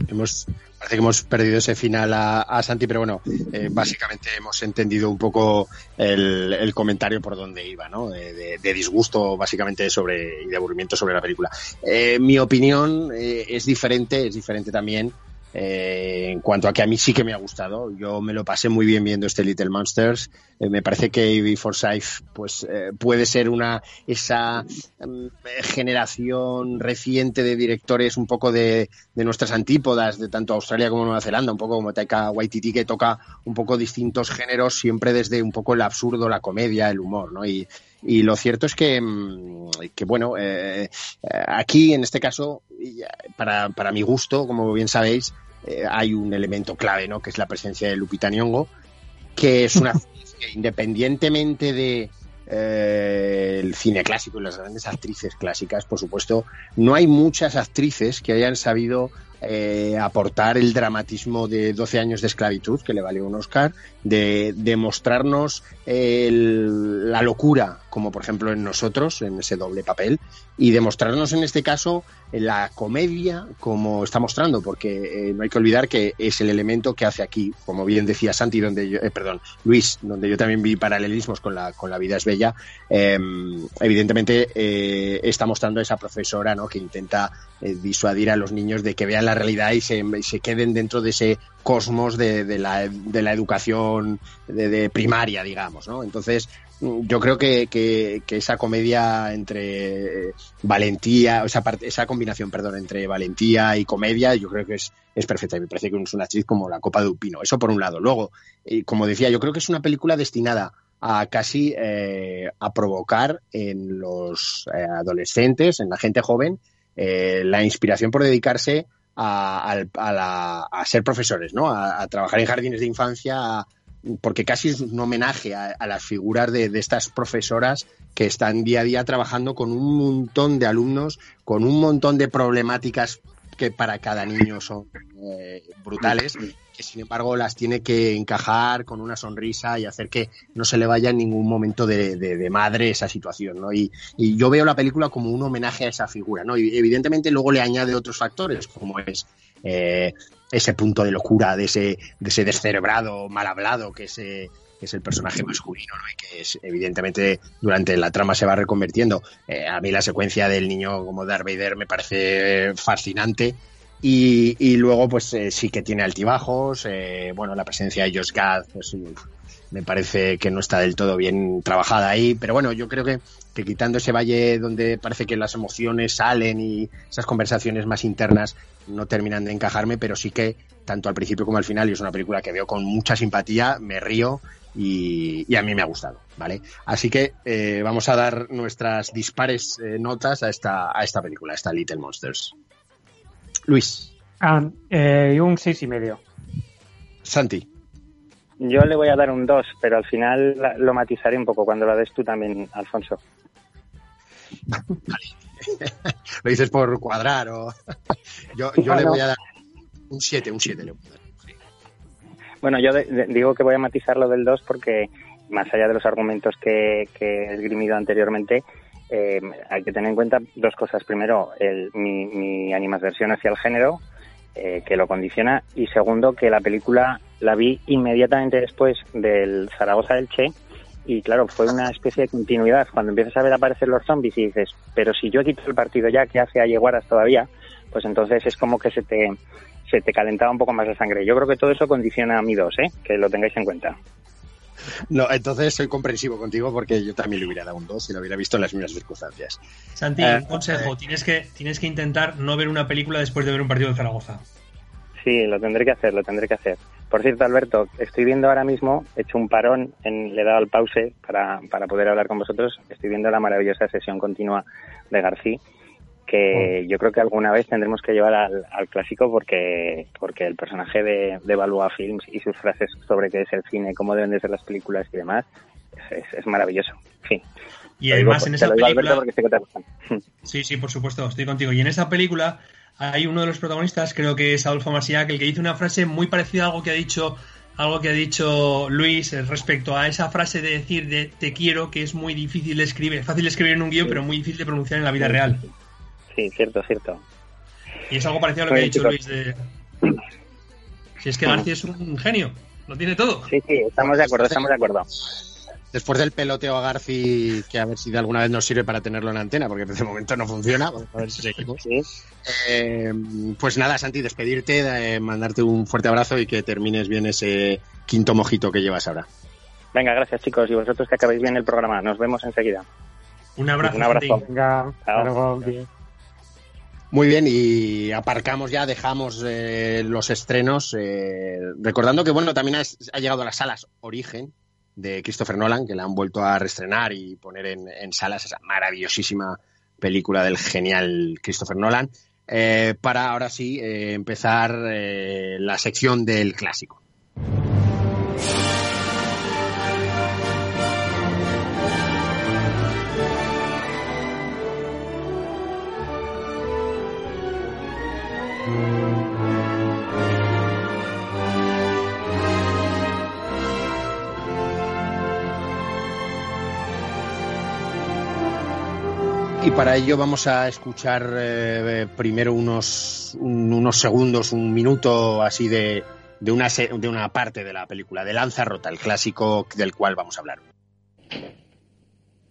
Speaker 1: Hemos, parece que hemos perdido ese final a, Santi, pero bueno, eh, básicamente hemos entendido un poco el, comentario por donde iba, ¿no? De, disgusto básicamente sobre y de aburrimiento sobre la película. Eh, mi opinión es diferente, es diferente también Eh, en cuanto a que a mí sí que me ha gustado, yo me lo pasé muy bien viendo este Little Monsters. Eh, me parece que A.B. Forsyth pues, eh, puede ser una esa mm, generación reciente de directores un poco de, de nuestras antípodas, de tanto Australia como Nueva Zelanda, un poco como Taika Waititi, que toca un poco distintos géneros, siempre desde un poco el absurdo, la comedia, el humor, ¿no? Y, y lo cierto es que, mm, que bueno, eh, aquí en este caso, para, para mi gusto, como bien sabéis, eh, hay un elemento clave, ¿no? Que es la presencia de Lupita Nyong'o, que es una actriz que independientemente de eh, el cine clásico y las grandes actrices clásicas, por supuesto, no hay muchas actrices que hayan sabido eh, aportar el dramatismo de 12 años de esclavitud, que le valió un Oscar, de, de mostrarnos el- la locura, como por ejemplo en nosotros, en ese doble papel, y demostrarnos en este caso la comedia como está mostrando, porque eh, no hay que olvidar que es el elemento que hace aquí, como bien decía Santi, donde yo, eh, perdón, Luis, donde yo también vi paralelismos con la, con la vida es bella, eh, evidentemente eh, está mostrando a esa profesora ¿no? que intenta disuadir a los niños de que vean la realidad y se, se queden dentro de ese cosmos de, la, de la educación de, primaria, digamos, ¿no? Entonces, yo creo que, que, esa comedia entre valentía, o esa, esa combinación, perdón, entre valentía y comedia, yo creo que es, es perfecta. Me parece que es una actriz como la copa de un pino. Eso por un lado. Luego, eh, como decía, yo creo que es una película destinada a casi eh, a provocar en los eh, adolescentes, en la gente joven, eh, la inspiración por dedicarse a, a ser profesores, ¿no? A trabajar en jardines de infancia, a- porque casi es un homenaje a, las figuras de, estas profesoras que están día a día trabajando con un montón de alumnos, con un montón de problemáticas que para cada niño son eh, brutales, que sin embargo las tiene que encajar con una sonrisa y hacer que no se le vaya en ningún momento de, madre esa situación, ¿no? Y, y yo veo la película como un homenaje a esa figura, ¿no? Y evidentemente luego le añade otros factores, como es eh, ese punto de locura, de ese, de ese descerebrado, mal hablado, que es, eh, es el personaje masculino, ¿no? Y que es, evidentemente durante la trama se va reconvirtiendo. Eh, a mí la secuencia del niño como Darth Vader me parece fascinante. Y, y luego, pues eh, sí que tiene altibajos. eh, bueno, la presencia de Josh Gad, pues, uf, me parece que no está del todo bien trabajada ahí. Pero bueno, yo creo que, que quitando ese valle donde parece que las emociones salen y esas conversaciones más internas no terminan de encajarme, pero sí que tanto al principio como al final, y es una película que veo con mucha simpatía, me río y, y a mí me ha gustado, ¿vale? Así que eh, vamos a dar nuestras dispares eh, notas a esta, a esta película, a esta Little Monsters. Luis,
Speaker 2: Ah, eh, un seis y medio.
Speaker 1: Santi.
Speaker 11: Yo le voy a dar un 2, pero al final la- lo matizaré un poco cuando lo des tú también, Alfonso.
Speaker 1: Lo dices por cuadrar o... yo yo le voy a dar un 7, un 7 le voy a dar.
Speaker 11: Bueno, yo de- de- digo que voy a matizar lo del 2 porque, más allá de los argumentos que, que he esgrimido anteriormente, eh, hay que tener en cuenta dos cosas. Primero, el, mi, mi animadversión hacia el género, eh, que lo condiciona, y segundo, que la película la vi inmediatamente después del Zaragoza del Che, y claro, fue una especie de continuidad. Cuando empiezas a ver aparecer los zombies y dices, pero si yo quito el partido ya, ¿qué hace a Yeguaras todavía? Pues entonces es como que se te, se te calentaba un poco más la sangre. Yo creo que todo eso condiciona a mi dos, ¿eh? que lo tengáis en cuenta.
Speaker 1: No, entonces soy comprensivo contigo porque yo también le hubiera dado un 2 si lo hubiera visto en las mismas circunstancias.
Speaker 3: Santi,
Speaker 1: Eh,
Speaker 3: un consejo. Tienes, que, tienes que intentar no ver una película después de ver un partido de Zaragoza.
Speaker 11: Sí, lo tendré que hacer, lo tendré que hacer. Por cierto, Alberto, estoy viendo ahora mismo, he hecho un parón, en, le he dado al pause para, para poder hablar con vosotros. Estoy viendo la maravillosa sesión continua de García, que yo creo que alguna vez tendremos que llevar al, al clásico porque, porque el personaje de, de Balboa Films y sus frases sobre qué es el cine, cómo deben de ser las películas y demás, es, es- es maravilloso. Sí.
Speaker 3: Y
Speaker 11: digo-
Speaker 3: además en esa película...
Speaker 11: porque sé que te gustan.
Speaker 3: Sí, sí, por supuesto, estoy contigo. Y en esa película hay uno de los protagonistas, creo que es Adolfo Masiac, el que dice una frase muy parecida a algo que ha dicho algo que ha dicho Luis eh, respecto a esa frase de decir de te quiero, que es muy difícil de escribir, es fácil de escribir en un guion, pero muy difícil de pronunciar en la vida
Speaker 11: Sí,
Speaker 3: real.
Speaker 11: Sí, cierto, cierto.
Speaker 3: Y es algo parecido a lo que ha dicho Luis de... Si es que García es un genio, lo tiene todo.
Speaker 11: Sí, sí, estamos de acuerdo, estamos de acuerdo.
Speaker 1: Después del peloteo a Garci, que a ver si de alguna vez nos sirve para tenerlo en antena, porque de momento no funciona, vamos a ver si seguimos. Eh, pues nada, Santi, despedirte, eh, mandarte un fuerte abrazo y que termines bien ese quinto mojito que llevas ahora.
Speaker 11: Venga, gracias chicos y vosotros que acabéis bien el programa. Nos vemos enseguida.
Speaker 3: Un abrazo.
Speaker 11: Un abrazo.
Speaker 3: Santi.
Speaker 2: Venga, hasta luego, bien.
Speaker 1: Muy bien, y aparcamos ya, dejamos eh, los estrenos, eh, recordando que bueno, también ha, ha llegado a las salas Origen de Christopher Nolan, que la han vuelto a reestrenar y poner en, en salas esa maravillosísima película del genial Christopher Nolan, eh, para ahora sí eh, empezar eh, la sección del clásico. Para ello vamos a escuchar eh, primero unos, un- unos segundos, un minuto así de, de, una, de una parte de la película, de Lanzarrota, el clásico del cual vamos a hablar.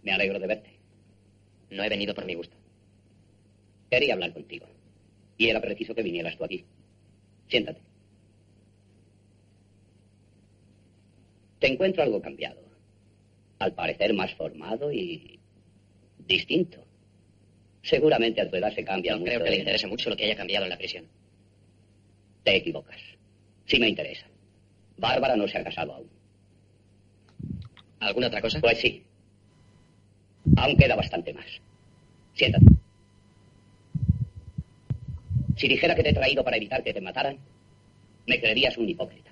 Speaker 18: Me alegro de verte. No he venido por mi gusto. Quería hablar contigo. Y era preciso que vinieras tú aquí. Siéntate. Te encuentro algo cambiado. Al parecer más formado y distinto. Seguramente a tu edad se cambia
Speaker 19: No
Speaker 18: mucho.
Speaker 19: creo que le interese mucho lo que haya cambiado en la prisión.
Speaker 18: Te equivocas. Sí me interesa. Bárbara no se ha casado aún.
Speaker 19: ¿Alguna otra cosa?
Speaker 18: Pues sí. Aún queda bastante más. Siéntate. Si dijera que te he traído para evitar que te mataran, me creerías un hipócrita.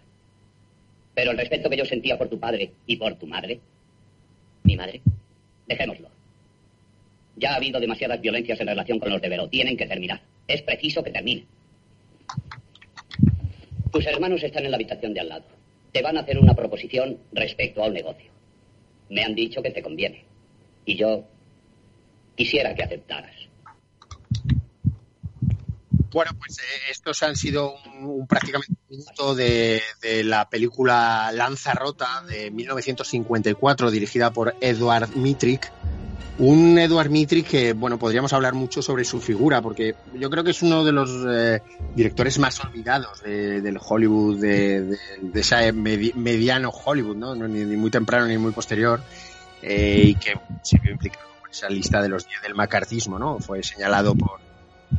Speaker 18: Pero el respeto que yo sentía por tu padre y por tu madre,
Speaker 19: ¿Mi madre?
Speaker 18: dejémoslo. Ya ha habido demasiadas violencias en relación con los de Veró. Tienen que terminar. Es preciso que termine. Tus hermanos están en la habitación de al lado. Te van a hacer una proposición respecto a un negocio. Me han dicho que te conviene. Y yo quisiera que aceptaras.
Speaker 1: Bueno, pues eh, estos han sido un, un prácticamente un minuto de, de la película Lanzarrota de 1954, dirigida por Edward Mitrick. Un Edward Mitrick que, bueno, podríamos hablar mucho sobre su figura, porque yo creo que es uno de los eh, directores más olvidados de- del Hollywood, de, de, de medi- mediano Hollywood, ¿no? Ni, ni muy temprano ni muy posterior, eh, y que se vio implicado por esa lista de los 10 del macartismo, ¿no? Fue señalado por,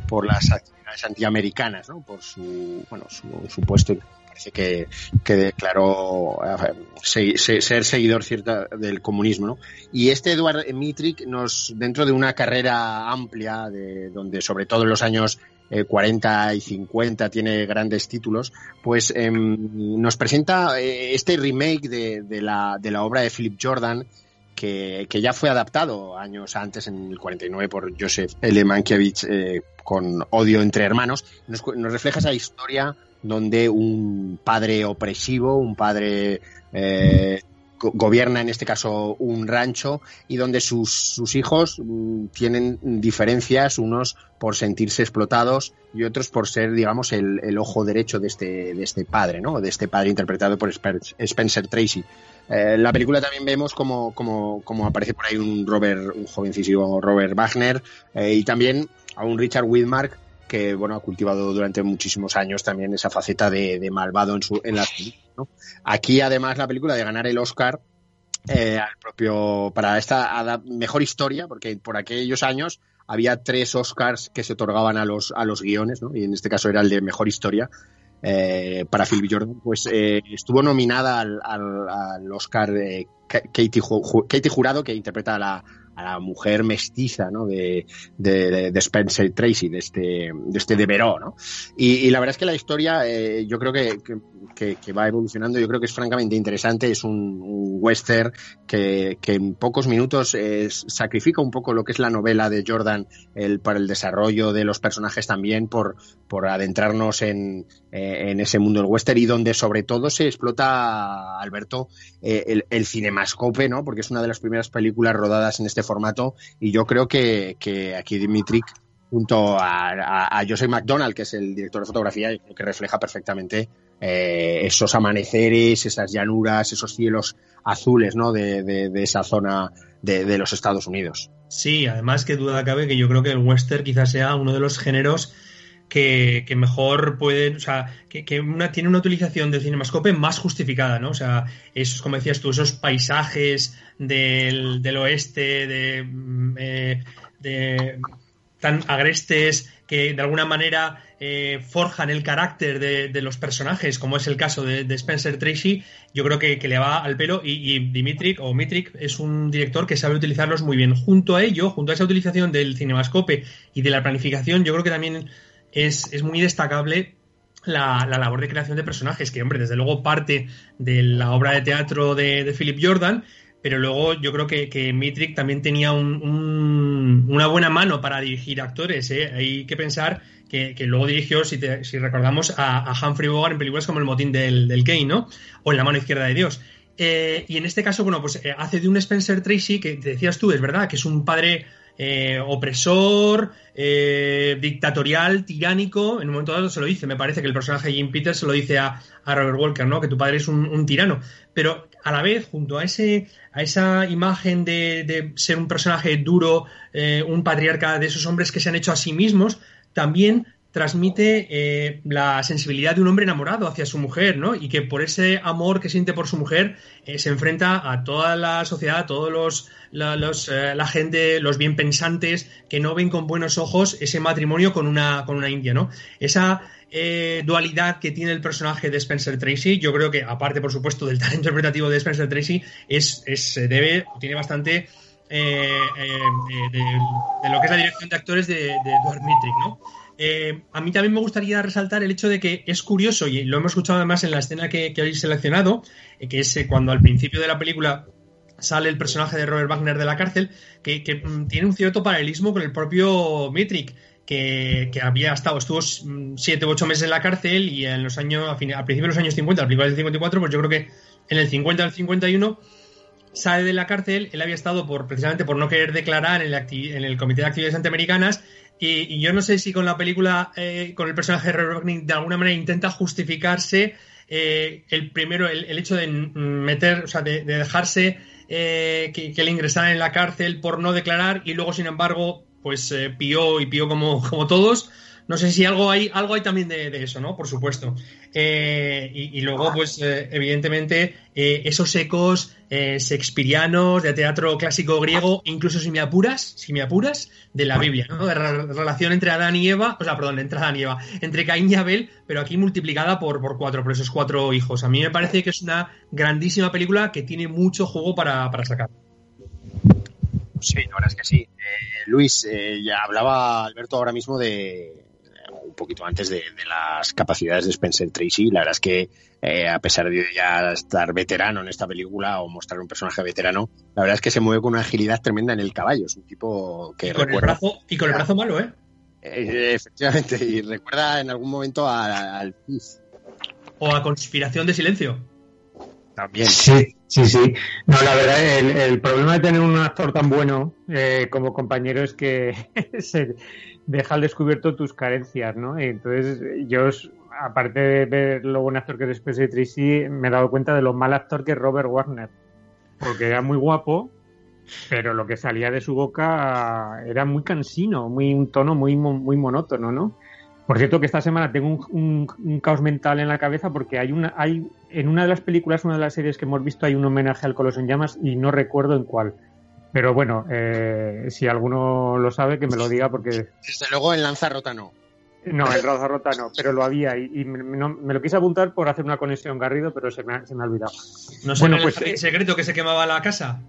Speaker 1: por las actividades antiamericanas, ¿no? Por su, bueno, su, su puesto, parece que, que declaró eh, se- se- ser seguidor cierta del comunismo, ¿no? Y este Edward Mitrick nos, dentro de una carrera amplia, de, donde sobre todo en los años eh, 40 y 50 tiene grandes títulos, pues em, nos presenta eh, este remake de, de la, de la obra de Philip Jordan, que, que ya fue adaptado años antes, en el 49, por Joseph L. Mankiewicz, eh, con Odio entre hermanos. Nos, nos refleja esa historia donde un padre opresivo, un padre eh, go- gobierna en este caso un rancho y donde sus, hijos mm, tienen diferencias, unos por sentirse explotados y otros por ser, digamos, el, ojo derecho de este, de este padre, ¿no? De este padre interpretado por Spen- Spencer Tracy. Eh, la película también vemos como, como, como aparece por ahí un Robert, un jovencísimo Robert Wagner, eh, y también a un Richard Widmark que bueno ha cultivado durante muchísimos años también esa faceta de, de malvado en su en las películas, ¿no? Aquí además la película de ganar el Oscar eh, al propio para esta mejor historia, porque por aquellos años había tres Oscars que se otorgaban a los a los guiones, ¿no? Y en este caso era el de mejor historia eh, para Phil Jordan, pues eh, estuvo nominada al, al- al Oscar Ka- Katie, Katie Jurado, que interpreta a la, a la mujer mestiza ¿no? de, de, de Spencer Tracy, de este, de este Devereux, ¿no? Y, la verdad es que la historia eh, yo creo que, que- va evolucionando, yo creo que es francamente interesante, es un, western que, en pocos minutos sacrifica un poco lo que es la novela de Jordan el, para el desarrollo de los personajes también, por, por adentrarnos en, eh, en ese mundo del western y donde sobre todo se explota, Alberto, eh, el, el cinemascope, ¿no? Porque es una de las primeras películas rodadas en este formato y yo creo que, que aquí Dimitric junto a, a, a Joseph McDonald, que es el director de fotografía, que refleja perfectamente eh, esos amaneceres, esas llanuras, esos cielos azules, ¿no? De, de, de esa zona de, de, los Estados Unidos.
Speaker 3: Sí, además que duda cabe que yo creo que el western quizás sea uno de los géneros que, mejor pueden, o sea, que, tiene una utilización del cinemascope más justificada, ¿no? O sea, esos, como decías tú, esos paisajes del, oeste, de, eh, de tan agrestes que de alguna manera eh, forjan el carácter de, los personajes, como es el caso de, Spencer Tracy, yo creo que, le va al pelo y, y Dimitrik o Mitrik es un director que sabe utilizarlos muy bien. Junto a ello, junto a esa utilización del cinemascope y de la planificación, yo creo que también es, muy destacable la, la, labor de creación de personajes, que hombre, desde luego parte de la obra de teatro de Philip Jordan, pero luego yo creo que, Mitrick también tenía un, un, una buena mano para dirigir actores. ¿eh? Hay que pensar que, luego dirigió, si, recordamos, a, Humphrey Bogart en películas como El motín del, del Kane, ¿no? O En la mano izquierda de Dios. Eh, y en este caso, bueno, pues eh, hace de un Spencer Tracy, que decías tú, es verdad, que es un padre opresor, dictatorial, tiránico. En un momento dado se lo dice, me parece que el personaje de Jim Peters se lo dice a, Robert Walker, ¿no? Que tu padre es un, tirano. Pero a la vez, junto a ese, a esa imagen de, ser un personaje duro, eh, un patriarca de esos hombres que se han hecho a sí mismos, también transmite eh, la sensibilidad de un hombre enamorado hacia su mujer, ¿no? Y que por ese amor que siente por su mujer eh, se enfrenta a toda la sociedad, a todos los, la gente, los bien pensantes que no ven con buenos ojos ese matrimonio con una, con una india, ¿no? Esa eh, dualidad que tiene el personaje de Spencer Tracy, yo creo que aparte, por supuesto, del talento interpretativo de Spencer Tracy, es, se debe, tiene bastante eh, de, de, lo que es la dirección de actores de, de Edward Mitrick, ¿no? Eh, a mí también me gustaría resaltar el hecho de que es curioso, y lo hemos escuchado además en la escena que, que habéis seleccionado, eh, que es eh, cuando al principio de la película sale el personaje de Robert Wagner de la cárcel, que, que mm, tiene un cierto paralelismo con el propio Mitrick. Que, había estado, estuvo 7 u 8 meses en la cárcel y en los años, a, fin, a principios de los años 50, la película del 54, pues yo creo que en el 50 al 51 sale de la cárcel, él había estado por precisamente por no querer declarar en el, en el Comité de Actividades Antiamericanas y, yo no sé si con la película, eh, con el personaje de Robert de alguna manera intenta justificarse eh, el primero, el, hecho de meter, o sea, de, de dejarse eh, que, que, le ingresaran en la cárcel por no declarar y luego, sin embargo, pues eh, y pió como, como todos. No sé si algo hay, algo hay también de, eso, ¿no? Por supuesto. Eh, y, luego, pues, eh, evidentemente, eh, esos ecos shakespearianos, de teatro clásico griego, incluso si me apuras, si me apuras, de la Biblia, ¿no? De la relación entre Adán y Eva, o sea, perdón, entre Adán y Eva, entre Caín y Abel, pero aquí multiplicada por, por cuatro, por esos cuatro hijos. A mí me parece que es una grandísima película que tiene mucho juego para, para sacar.
Speaker 1: Sí, la verdad es que sí. Eh, Luis, eh, ya hablaba Alberto ahora mismo de, un poquito antes de, de, las capacidades de Spencer Tracy. La verdad es que, eh, a pesar de ya estar veterano en esta película o mostrar un personaje veterano, la verdad es que se mueve con una agilidad tremenda en el caballo. Es un tipo que
Speaker 3: y con
Speaker 1: recuerda.
Speaker 3: El brazo, y con el brazo malo, ¿eh?
Speaker 1: eh efectivamente, y recuerda en algún momento al
Speaker 3: Fizz. O a Conspiración de Silencio.
Speaker 1: También.
Speaker 2: Sí, sí, sí. No, la verdad, el, problema de tener un actor tan bueno eh, como compañero es que se deja al descubierto tus carencias, ¿no? Entonces, yo, aparte de ver lo buen actor que es Spencer Tracy, me he dado cuenta de lo mal actor que es Robert Warner. Porque era muy guapo, pero lo que salía de su boca era muy cansino, muy un tono muy, muy monótono, ¿no? Por cierto, que esta semana tengo un, un, un, caos mental en la cabeza porque hay una, hay en una de las películas, una de las series que hemos visto, hay un homenaje al Coloso en Llamas y no recuerdo en cuál. Pero bueno, eh, si alguno lo sabe, que me lo diga porque.
Speaker 1: Desde luego en Lanzarrota no.
Speaker 2: No, en Lanzarrota no, pero lo había y, y me, no, me, lo quise apuntar por hacer una conexión Garrido, pero se me ha, se me ha olvidado.
Speaker 3: ¿No sé bueno, pues, el secreto que se quemaba la casa?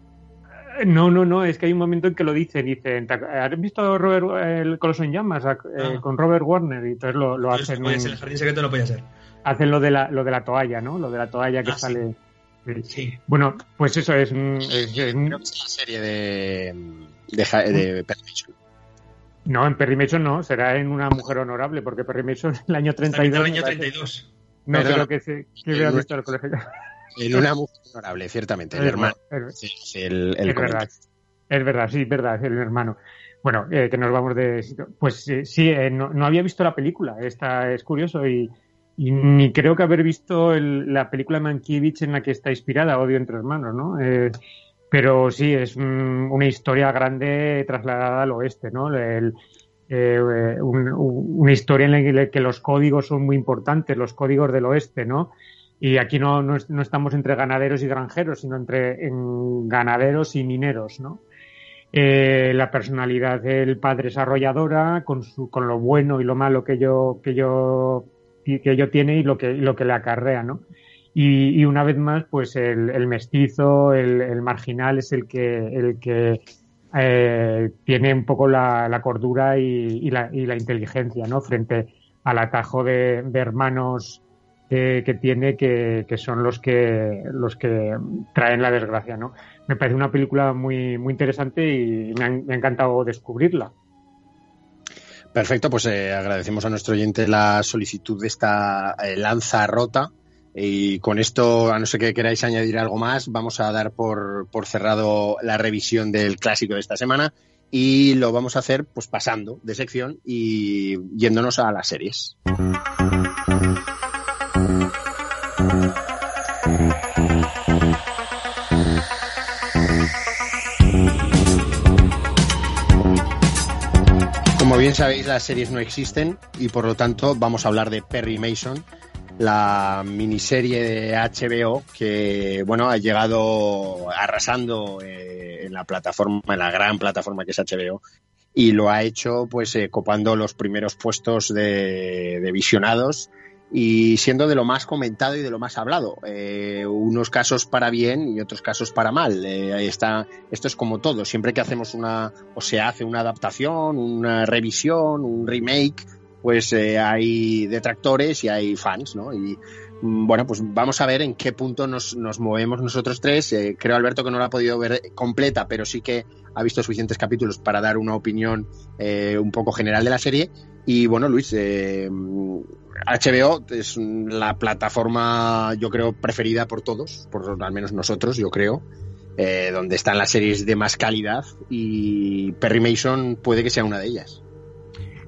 Speaker 2: No, no, no, es que hay un momento en que lo dicen, dicen, ¿has visto Robert, el Coloso en Llamas eh, ah. con Robert Warner? Y entonces lo, lo hacen.
Speaker 3: Puede ser, el jardín secreto no podía ser.
Speaker 2: Hacen lo de la, lo de la toalla, ¿no? Lo de la toalla que ah, sale.
Speaker 3: Sí. sí.
Speaker 2: Bueno, pues eso es. es, es
Speaker 1: Creo que es la serie de. de, de Perry Mason.
Speaker 2: No, en Perry Mason no, será en Una Mujer Honorable, porque Perry Mason el año 32.
Speaker 3: El año 32.
Speaker 2: No, creo que, se, que hubiera visto el colegio.
Speaker 1: En Una Mujer Honorable, ciertamente. El, el hermano. El,
Speaker 2: sí, el, el es verdad. Es verdad, sí, es verdad, el hermano. Bueno, eh, que nos vamos de. Pues eh, sí, eh, no, no, había visto la película. Esta es curioso y, y ni creo que haber visto el- la película Mankiewicz en la que está inspirada, Odio entre hermanos, ¿no? Pero sí, es un- una historia grande trasladada al oeste, ¿no? El- eh, un- un- una historia en la que los códigos son muy importantes, los códigos del oeste, ¿no? Y aquí no, no, no estamos entre ganaderos y granjeros, sino entre en ganaderos y mineros, ¿no? Eh, la personalidad del padre es arrolladora, con, su, con lo bueno y lo malo que yo, que yo, que ello tiene y lo que, lo que le acarrea, ¿no? Y, y una vez más, pues el, mestizo, el, marginal es el que, el que eh, tiene un poco la, la cordura y, y la, y la inteligencia, ¿no? Frente al atajo de, de hermanos que, que tiene que, que son los que los que traen la desgracia, ¿no? Me parece una película muy muy interesante y me ha, me ha encantado descubrirla.
Speaker 1: Perfecto, pues eh, agradecemos a nuestro oyente la solicitud de esta eh, lanza rota. Y con esto, a no ser que queráis añadir algo más, vamos a dar por, por cerrado la revisión del clásico de esta semana y lo vamos a hacer pues pasando de sección y yéndonos a las series. Bien sabéis, las series no existen y por lo tanto vamos a hablar de Perry Mason, la miniserie de HBO que bueno ha llegado arrasando eh, en la plataforma, en la gran plataforma que es HBO y lo ha hecho pues eh, copando los primeros puestos de, de visionados y siendo de lo más comentado y de lo más hablado. Eh, unos casos para bien y otros casos para mal. Eh, está, esto es como todo. Siempre que hacemos una, o se hace una adaptación, una revisión, un remake, pues eh, hay detractores y hay fans, ¿no? Y mm, bueno, pues vamos a ver en qué punto nos, nos movemos nosotros tres. Eh, creo, Alberto, que no la ha podido ver completa, pero sí que ha visto suficientes capítulos para dar una opinión un poco general de la serie. Y bueno, Luis, HBO es la plataforma, yo creo, preferida por todos, por al menos nosotros, yo creo, eh, donde están las series de más calidad y Perry Mason puede que sea una de ellas.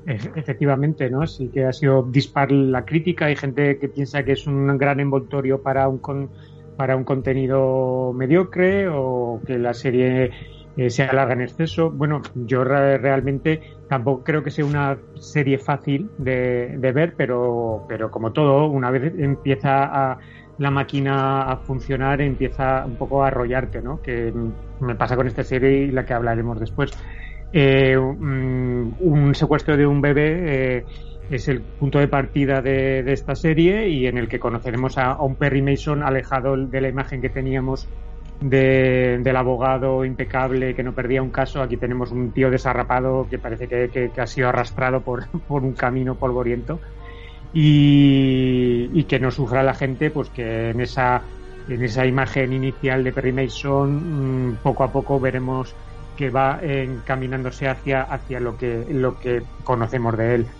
Speaker 2: Efe- Efectivamente, ¿no? Sí que ha sido dispar la crítica. Hay gente que piensa que es un gran envoltorio para un para un contenido mediocre o que la serie eh, se alarga en exceso. Bueno, yo re- realmente tampoco creo que sea una serie fácil de, de ver, pero, pero como todo, una vez empieza a, la máquina a funcionar, empieza un poco a arrollarte, ¿no? Que me pasa con esta serie y la que hablaremos después. Eh, un, un secuestro de un bebé eh, es el punto de partida de, de esta serie y en el que conoceremos a, a un Perry Mason alejado de la imagen que teníamos de- del abogado impecable que no perdía un caso. Aquí tenemos un tío desarrapado que parece que, ha sido arrastrado por, un camino polvoriento y, y que no sufra la gente, pues que en esa, en esa imagen inicial de Perry Mason, mm, poco a poco veremos que va encaminándose hacia, hacia lo, que, lo que conocemos de él.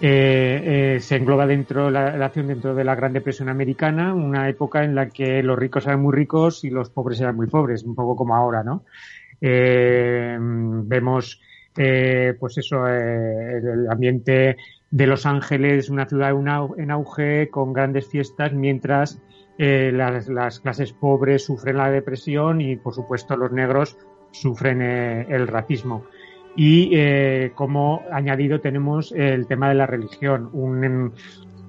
Speaker 2: Eh, eh, se engloba dentro la, la acción dentro de la Gran Depresión Americana, una época en la que los ricos eran muy ricos y los pobres eran muy pobres, un poco como ahora, ¿no? Eh, vemos, eh, pues eso, eh, el ambiente de Los Ángeles, una ciudad en au- en auge con grandes fiestas, mientras eh, las, las clases pobres sufren la depresión y, por supuesto, los negros sufren el racismo. Y eh, como añadido tenemos el tema de la religión, un-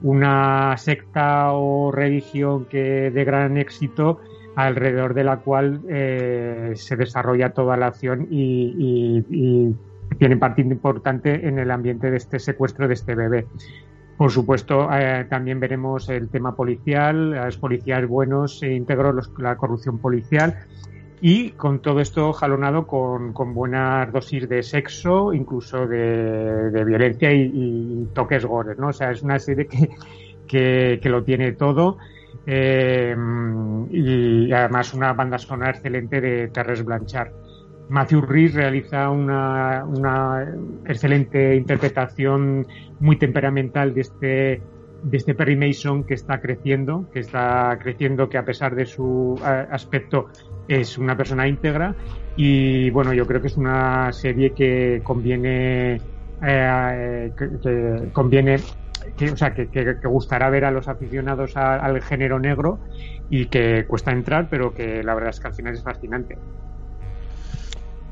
Speaker 2: una secta o religión que de gran éxito alrededor de la cual eh, se desarrolla toda la acción y, y- y tiene parte importante en el ambiente de este secuestro de este bebé. Por supuesto, eh, también veremos el tema policial, los policías buenos los- la corrupción policial y con todo esto jalonado con, con buenas dosis de sexo, incluso de, de violencia y, toques gores, ¿no? O sea, es una serie que, que, que lo tiene todo. eh, y además una banda sonora excelente de Terres Blanchard. Matthew Rhys realiza una, una excelente interpretación muy temperamental de este, de este Perry Mason que está creciendo, que está creciendo, que a pesar de su eh, aspecto es una persona íntegra. Y bueno, yo creo que es una serie que conviene, eh, que, que conviene o sea, que, que, gustará ver a los aficionados al género negro y que cuesta entrar, pero que la verdad es que al final es fascinante.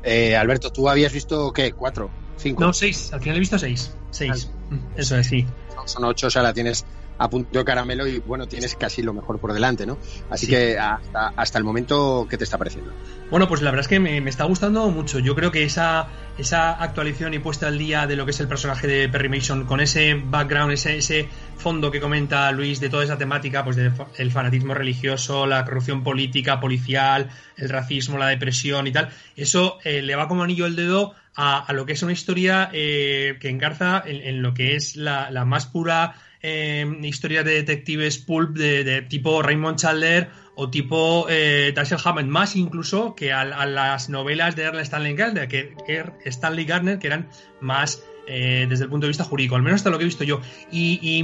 Speaker 1: Eh, Alberto, ¿tú habías visto qué? ¿Cuatro? ¿Cinco?
Speaker 3: No, seis. Al final he visto seis. Seis. Eso es, sí.
Speaker 1: Son ocho, o sea, la tienes a punto de caramelo y bueno, tienes casi lo mejor por delante, ¿no? Así
Speaker 3: Sí.
Speaker 1: que hasta, hasta el momento, ¿qué te está pareciendo?
Speaker 3: Bueno, pues la verdad es que me, me está gustando mucho. Yo creo que esa, esa actualización y puesta al día de lo que es el personaje de Perry Mason, con ese background, ese, ese fondo que comenta Luis de toda esa temática, pues del fa- el fanatismo religioso, la corrupción política, policial, el racismo, la depresión y tal, eso eh, le va como anillo al dedo a, a lo que es una historia eh, que engarza en, lo que es la, más pura eh, historia de detectives pulp de, tipo Raymond Chandler o tipo eh, Dashiell más incluso que a, las novelas de Stanley Gardner, que, que Stanley Gardner, que eran más eh, desde el punto de vista jurídico, al menos hasta lo que he visto yo. Y, y,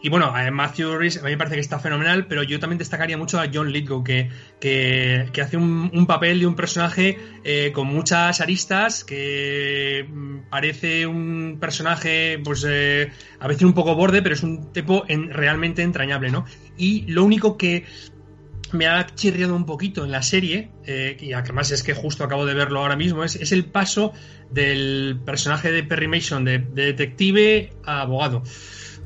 Speaker 3: y bueno, a Matthew Rhys a mí me parece que está fenomenal, pero yo también destacaría mucho a John Lithgow, que, que, hace un, papel de un personaje eh, con muchas aristas, que mm, parece un personaje, pues eh, a veces un poco borde, pero es un tipo en- realmente entrañable, ¿no? Y lo único que me ha chirriado un poquito en la serie, eh, y además es que justo acabo de verlo ahora mismo, es, es el paso del personaje de Perry Mason de detective a abogado.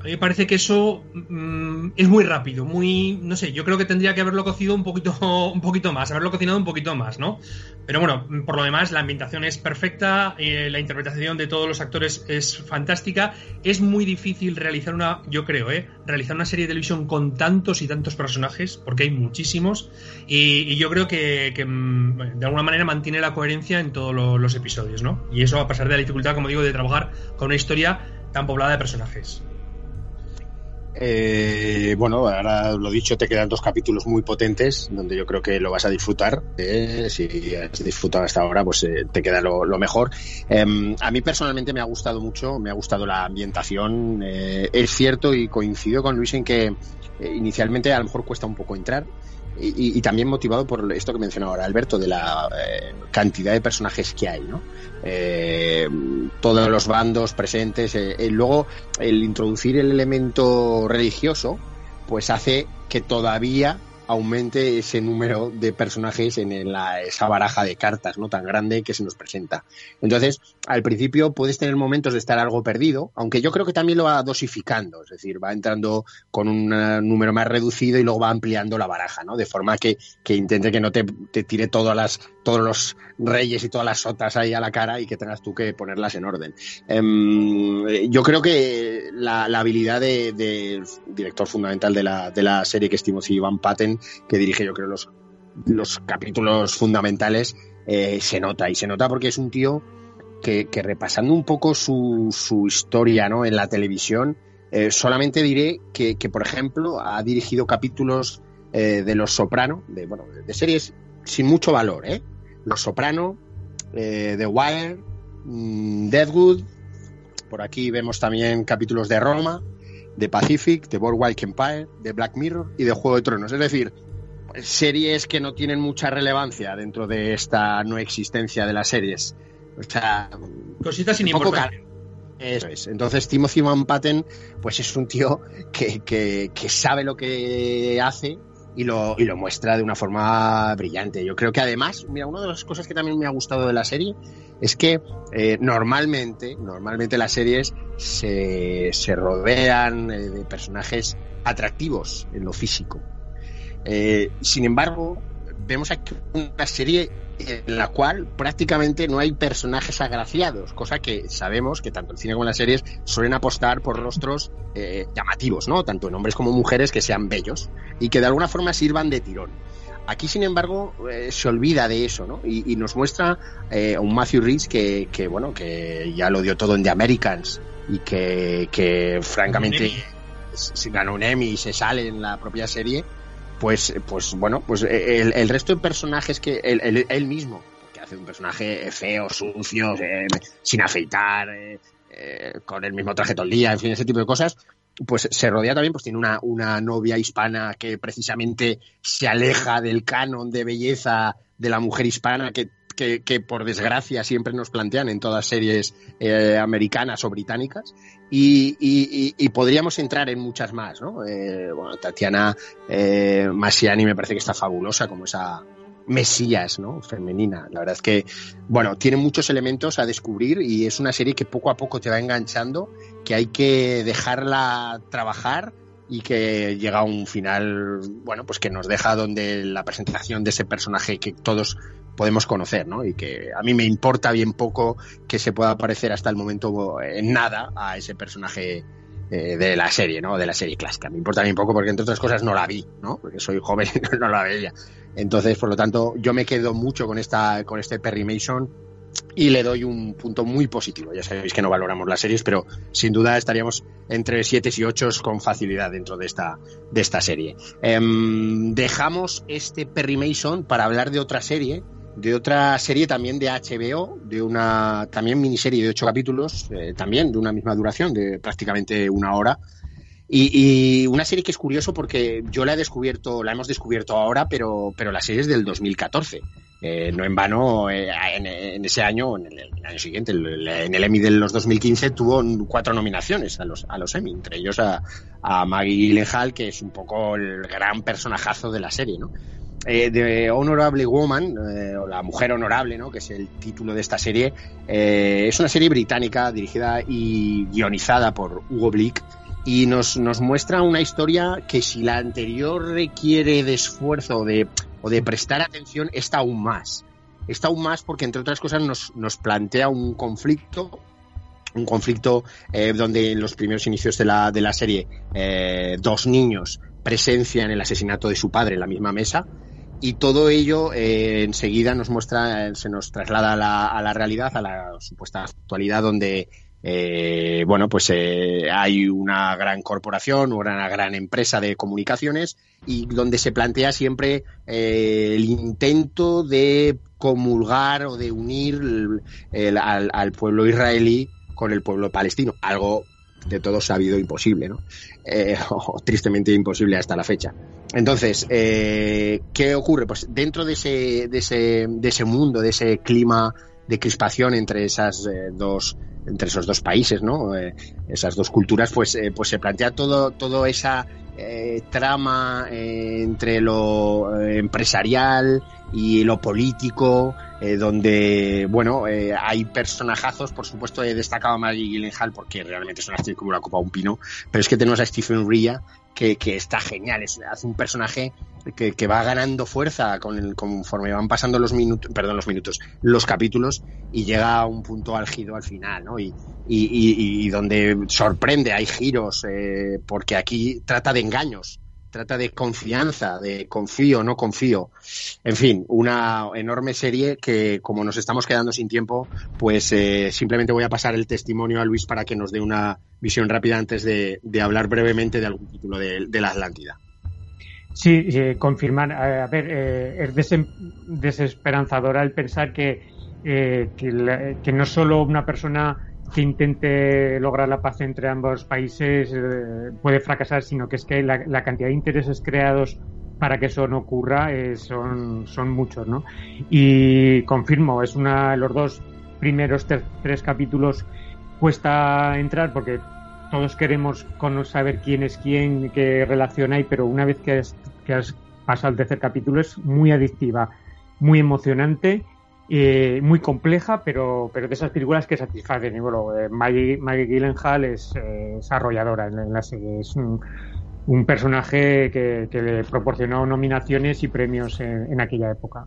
Speaker 3: A me parece que eso mm, es muy rápido, muy, no sé, yo creo que tendría que haberlo cocido un poquito, un poquito más, haberlo cocinado un poquito más, ¿no? Pero bueno, por lo demás, la ambientación es perfecta, eh, la interpretación de todos los actores es fantástica. Es muy difícil realizar una, yo creo, ¿eh? realizar una serie de televisión con tantos y tantos personajes, porque hay muchísimos. Y, yo creo que, mm, de alguna manera mantiene la coherencia en todos lo- los episodios, ¿no? Y eso a pesar de la dificultad, como digo, de trabajar con una historia tan poblada de personajes.
Speaker 1: Eh, bueno, ahora lo dicho, te quedan dos capítulos muy potentes donde yo creo que lo vas a disfrutar. eh, si has disfrutado hasta ahora, pues eh, te queda lo, lo mejor. Eh, a mí personalmente me ha gustado mucho, me ha gustado la ambientación. eh, es cierto y coincido con Luis en que inicialmente a lo mejor cuesta un poco entrar. Y, y- también motivado por esto que mencionaba ahora Alberto, de la eh, cantidad de personajes que hay, ¿no? Eh, todos los bandos presentes. eh, eh, luego, el introducir el elemento religioso, pues hace que todavía aumente ese número de personajes en la, esa baraja de cartas no tan grande que se nos presenta. Entonces, al principio puedes tener momentos de estar algo perdido, aunque yo creo que también lo va dosificando, es decir, va entrando con un eh, número más reducido y luego va ampliando la baraja, ¿no? De forma que, que intente que no te, te tire todas las, todos los reyes y todas las sotas ahí a la cara y que tengas tú que ponerlas en orden. Em, yo creo que la, habilidad del de director fundamental de la, de la serie, que es Timothy Van Patten, que dirige yo creo los, los capítulos fundamentales, eh, se nota. Y se nota porque es un tío que, que repasando un poco su, su historia ¿no? en la televisión, eh, solamente diré que, que, por ejemplo, ha dirigido capítulos eh, de Los Soprano, de, bueno, de series sin mucho valor, ¿eh? Los Soprano, eh, The Wire, mm, Deadwood, por aquí vemos también capítulos de Roma, de Pacific, de Boardwalk Empire, de Black Mirror y de Juego de Tronos. Es decir, series que no tienen mucha relevancia dentro de esta no existencia de las series. O sea,
Speaker 3: Cositas sin importancia.
Speaker 1: Eso es. Entonces, Timothy Van Patten, pues es un tío que, que, que sabe lo que hace y lo, y lo muestra de una forma brillante. Yo creo que además, mira, una de las cosas que también me ha gustado de la serie es que eh, normalmente, normalmente las series se, se rodean eh, de personajes atractivos en lo físico. Eh, sin embargo, vemos aquí una serie en la cual prácticamente no hay personajes agraciados, cosa que sabemos que tanto el cine como las series suelen apostar por rostros eh, llamativos, ¿no? Tanto en hombres como mujeres que sean bellos y que de alguna forma sirvan de tirón. Aquí, sin embargo, eh, se olvida de eso, ¿no? Y, y nos muestra eh, a un Matthew Rhys que, que, bueno, que ya lo dio todo en The Americans y que, que francamente se ganó un Emmy y se sale en la propia serie, pues, pues bueno, pues el, el resto de personajes que él, él- mismo, que hace un personaje feo, sucio, eh, sin afeitar, eh, eh, con el mismo traje todo el día, en fin, ese tipo de cosas, pues se rodea también, pues tiene una, una novia hispana que precisamente se aleja del canon de belleza de la mujer hispana, que que, por desgracia siempre nos plantean en todas series eh, americanas o británicas y, podríamos entrar en muchas más, ¿no? Eh, bueno, Tatiana eh, Massiani me parece que está fabulosa como esa mesías, ¿no? Femenina. La verdad es que, bueno, tiene muchos elementos a descubrir y es una serie que poco a poco te va enganchando, que hay que dejarla trabajar y que llega a un final, bueno, pues que nos deja donde la presentación de ese personaje que todos podemos conocer, ¿no? Y que a mí me importa bien poco que se pueda parecer hasta el momento en nada a ese personaje eh, de la serie, ¿no? De la serie clásica. Me importa bien poco porque entre otras cosas no la vi, ¿no? Porque soy joven y no la veía. Entonces, por lo tanto, yo me quedo mucho con esta, con este Perry Mason y le doy un punto muy positivo. Ya sabéis que no valoramos las series, pero sin duda estaríamos entre 7 y 8 con facilidad dentro de esta, de esta serie. Um, dejamos este Perry Mason para hablar de otra serie, de otra serie también de HBO, de una también miniserie de 8 capítulos, eh, también de una misma duración, de prácticamente una hora. Y, y, una serie que es curioso porque yo la he descubierto, la hemos descubierto ahora, pero, pero la serie es del 2014. Eh, no en vano, eh, en, ese año, en el, año siguiente, en el Emmy de los 2015, tuvo cuatro nominaciones a los, a los Emmy, entre ellos a, a Maggie Gyllenhaal, que es un poco el gran personajazo de la serie, ¿no? Eh, de Honorable Woman, eh, o La Mujer Honorable, ¿no? que es el título de esta serie, eh, es una serie británica dirigida y guionizada por Hugo Blick y nos, nos muestra una historia que si la anterior requiere de esfuerzo de o de prestar atención, está aún más. Está aún más porque, entre otras cosas, nos, nos plantea un conflicto, un conflicto eh, donde en los primeros inicios de la, de la serie eh, dos niños presencian el asesinato de su padre en la misma mesa y todo ello eh, enseguida nos muestra, se nos traslada a la, a la realidad, a la supuesta actualidad donde eh, bueno, pues eh, hay una gran corporación, una gran empresa de comunicaciones y donde se plantea siempre eh, el intento de comulgar o de unir al, pueblo israelí con el pueblo palestino, algo de todo sabido imposible, ¿no? Eh, o tristemente imposible hasta la fecha. Entonces, eh, ¿qué ocurre? Pues dentro de ese, de ese, de ese mundo, de ese clima de crispación entre esas eh, dos entre esos dos países, ¿no? Eh, esas dos culturas, pues, pues se plantea todo, todo esa eh, trama entre lo empresarial y lo político, donde, bueno, hay personajazos, por supuesto he destacado a Maggie Gyllenhaal porque realmente es una actriz como la copa un pino, pero es que tenemos a Stephen Ria, que, que está genial, es, hace un personaje que, que, va ganando fuerza con el, conforme van pasando los minutos, perdón, los minutos, los capítulos y llega a un punto álgido al final, ¿no? Y, y, y, y donde sorprende, hay giros, eh, porque aquí trata de engaños, trata de confianza, de confío, no confío. En fin, una enorme serie que como nos estamos quedando sin tiempo, pues eh, simplemente voy a pasar el testimonio a Luis para que nos dé una visión rápida antes de, hablar brevemente de algún título de, la Atlántida.
Speaker 2: Sí, eh, confirmar. A ver, eh, es des desesperanzadora el pensar que, que, no solo una persona que intente lograr la paz entre ambos países eh, puede fracasar, sino que es que la, la, cantidad de intereses creados para que eso no ocurra eh, son, son muchos, ¿no? Y confirmo, es una los dos primeros tres capítulos cuesta entrar porque todos queremos saber quién es quién, qué relación hay, pero una vez que has, que has pasado al tercer capítulo es muy adictiva, muy emocionante, eh, muy compleja, pero, pero de esas películas que satisfacen. Y bueno, eh, Maggie, Maggie Gyllenhaal es, eh, es arrolladora en, en, la serie, es un, un personaje que, que, le proporcionó nominaciones y premios en, en aquella época.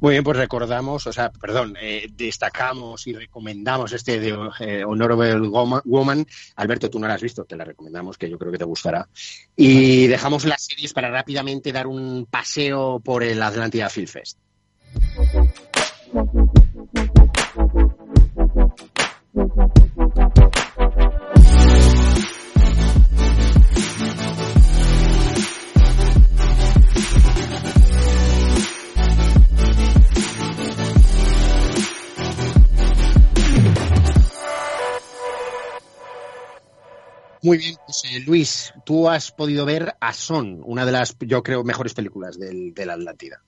Speaker 1: Muy bien, pues recordamos, o sea, perdón, eh, destacamos y recomendamos este de eh, Honorable Woman. Alberto, tú no la has visto, te la recomendamos, que yo creo que te gustará. Y dejamos las series para rápidamente dar un paseo por el Atlántida Film Fest. Muy bien, pues, eh, Luis, tú has podido ver a Son, una de las, yo creo, mejores películas del, de la Atlántida.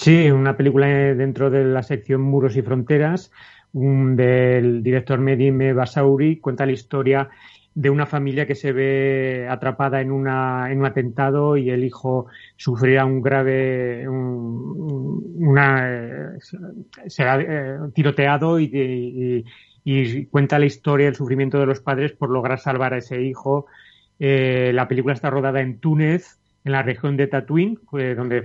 Speaker 2: Sí, una película dentro de la sección Muros y Fronteras un, del director Medime Basauri. Cuenta la historia de una familia que se ve atrapada en, una, en un atentado y el hijo sufrirá un grave un, una será eh, tiroteado y, y, y, cuenta la historia del sufrimiento de los padres por lograr salvar a ese hijo. Eh, la película está rodada en Túnez, en la región de Tatooine, donde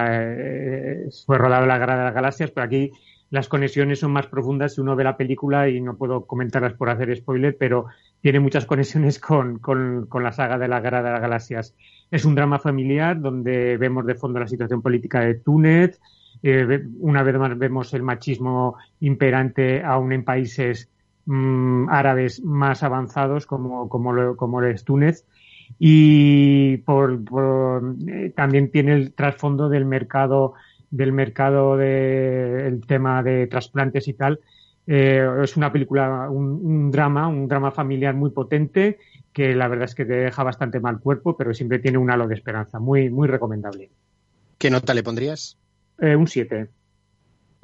Speaker 2: eh, fue rodada la Guerra de las Galaxias, pero aquí las conexiones son más profundas si uno ve la película y no puedo comentarlas por hacer spoiler, pero tiene muchas conexiones con, con, la saga de la Guerra de las Galaxias. Es un drama familiar donde vemos de fondo la situación política de Túnez, eh, una vez más vemos el machismo imperante aún en países mmm, árabes más avanzados como, como, lo, como es Túnez y por, por, eh, también tiene el trasfondo del mercado del mercado del de, tema de trasplantes y tal. Eh, es una película un, un, drama un drama familiar muy potente que la verdad es que te deja bastante mal cuerpo pero siempre tiene un halo de esperanza muy muy recomendable.
Speaker 1: ¿qué nota le pondrías?
Speaker 2: Eh, un 7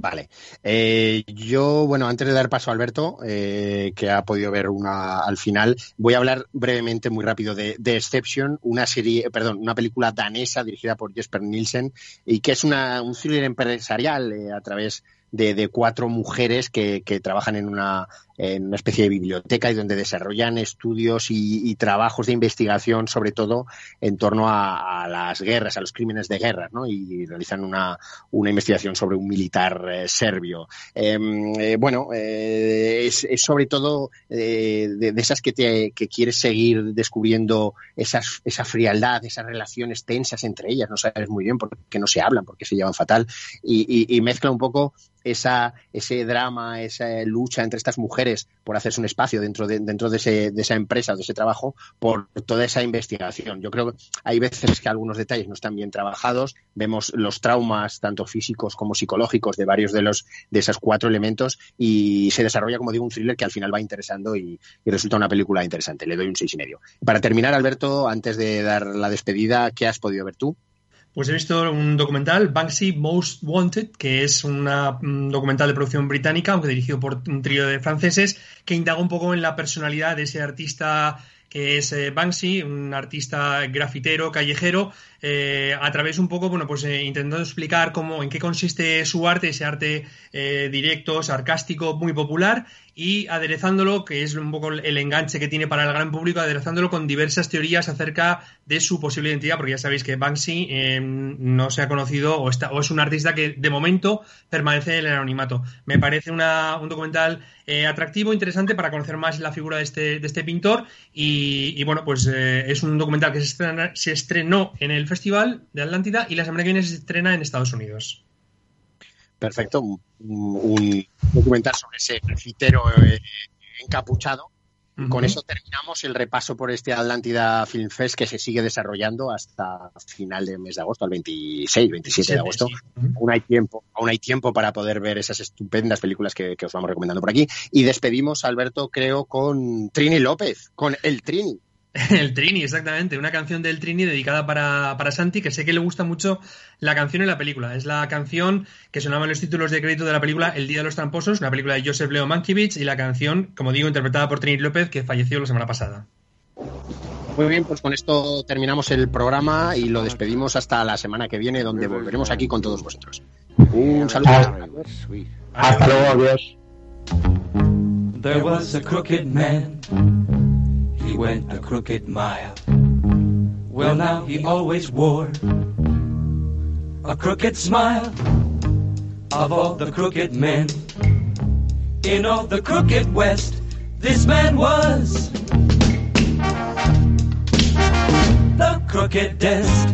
Speaker 1: Vale. Eh, yo, bueno, antes de dar paso a Alberto, eh, que ha podido ver una al final, voy a hablar brevemente, muy rápido, de, de Exception, una serie, perdón, una película danesa dirigida por Jesper Nielsen y que es una, un thriller empresarial eh, a través de, de, cuatro mujeres que, que trabajan en una, en una especie de biblioteca y donde desarrollan estudios y, trabajos de investigación, sobre todo en torno a, las guerras, a los crímenes de guerra, ¿no? Y realizan una, una investigación sobre un militar eh, serbio. Eh, bueno, eh, es, sobre todo de, esas que, te, que quieres seguir descubriendo esas, esa frialdad, esas relaciones tensas entre ellas. No sabes muy bien por qué no se hablan, por qué se llevan fatal. Y, y mezcla un poco esa, ese drama, esa lucha entre estas mujeres por hacerse un espacio dentro de, dentro de, ese, de esa empresa, de ese trabajo, por toda esa investigación. Yo creo que hay veces que algunos detalles no están bien trabajados, vemos los traumas, tanto físicos como psicológicos, de varios de los de esos cuatro elementos y se desarrolla, como digo, un thriller que al final va interesando y, y resulta una película interesante. Le doy un seis y medio. Para terminar, Alberto, antes de dar la despedida, ¿qué has podido ver tú?
Speaker 3: Pues he visto un documental, Banksy Most Wanted, que es una, un documental de producción británica, aunque dirigido por un trío de franceses, que indaga un poco en la personalidad de ese artista que es eh, Banksy, un artista grafitero, callejero, eh, a través un poco, bueno, pues eh, intentando explicar cómo, en qué consiste su arte, ese arte directo, sarcástico, muy popular, y aderezándolo, que es un poco el enganche que tiene para el gran público, aderezándolo con diversas teorías acerca de su posible identidad, porque ya sabéis que Banksy eh, no se ha conocido o, está, o, es un artista que de momento permanece en el anonimato. Me parece una, un documental eh, atractivo, interesante para conocer más la figura de este, de este pintor y, bueno, pues eh, es un documental que se, estrena, se estrenó en el Festival de Atlántida y la semana que viene se estrena en Estados Unidos.
Speaker 1: Perfecto, un, un documental sobre ese grafitero eh, encapuchado. Uh -huh. Con eso terminamos el repaso por este Atlántida Film Fest que se sigue desarrollando hasta final del mes de agosto, al 26, 27 sí, de agosto. Sí. Uh -huh. Aún hay tiempo, aún hay tiempo para poder ver esas estupendas películas que, que os vamos recomendando por aquí. Y despedimos, Alberto, creo, con Trini López, con el Trini.
Speaker 3: El Trini, exactamente. Una canción del Trini dedicada para, para, Santi, que sé que le gusta mucho la canción y la película. Es la canción que sonaba en los títulos de crédito de la película El Día de los Tramposos, una película de Joseph Leo Mankiewicz, y la canción, como digo, interpretada por Trini López, que falleció la semana pasada.
Speaker 1: Muy bien, pues con esto terminamos el programa y lo despedimos hasta la semana que viene, donde volveremos aquí con todos vosotros. Un saludo.
Speaker 2: Hasta luego, adiós.
Speaker 20: There was a crooked man. He went a crooked mile. Well, now he always wore a crooked smile. Of all the crooked men in all the crooked West, this man was the crookedest.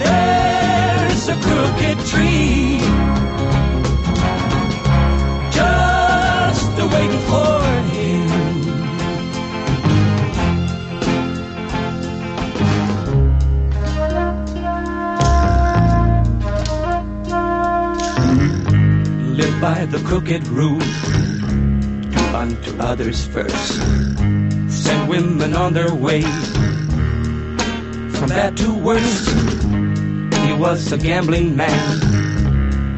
Speaker 20: There's a crooked tree By the crooked rule, unto others first. Send women on their way, from bad to worse. He was a gambling man.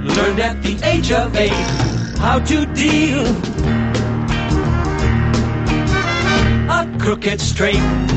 Speaker 20: Learned at the age of eight how to deal a crooked straight.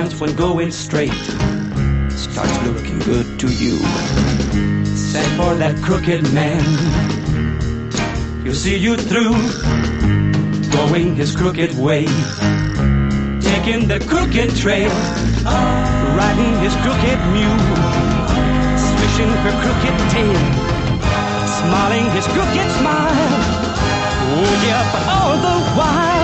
Speaker 20: When going straight starts looking good to you, send for that crooked man. He'll see you through, going his crooked way, taking the crooked trail, riding his crooked mule, swishing her crooked tail, smiling his crooked smile. Oh yeah, but all the while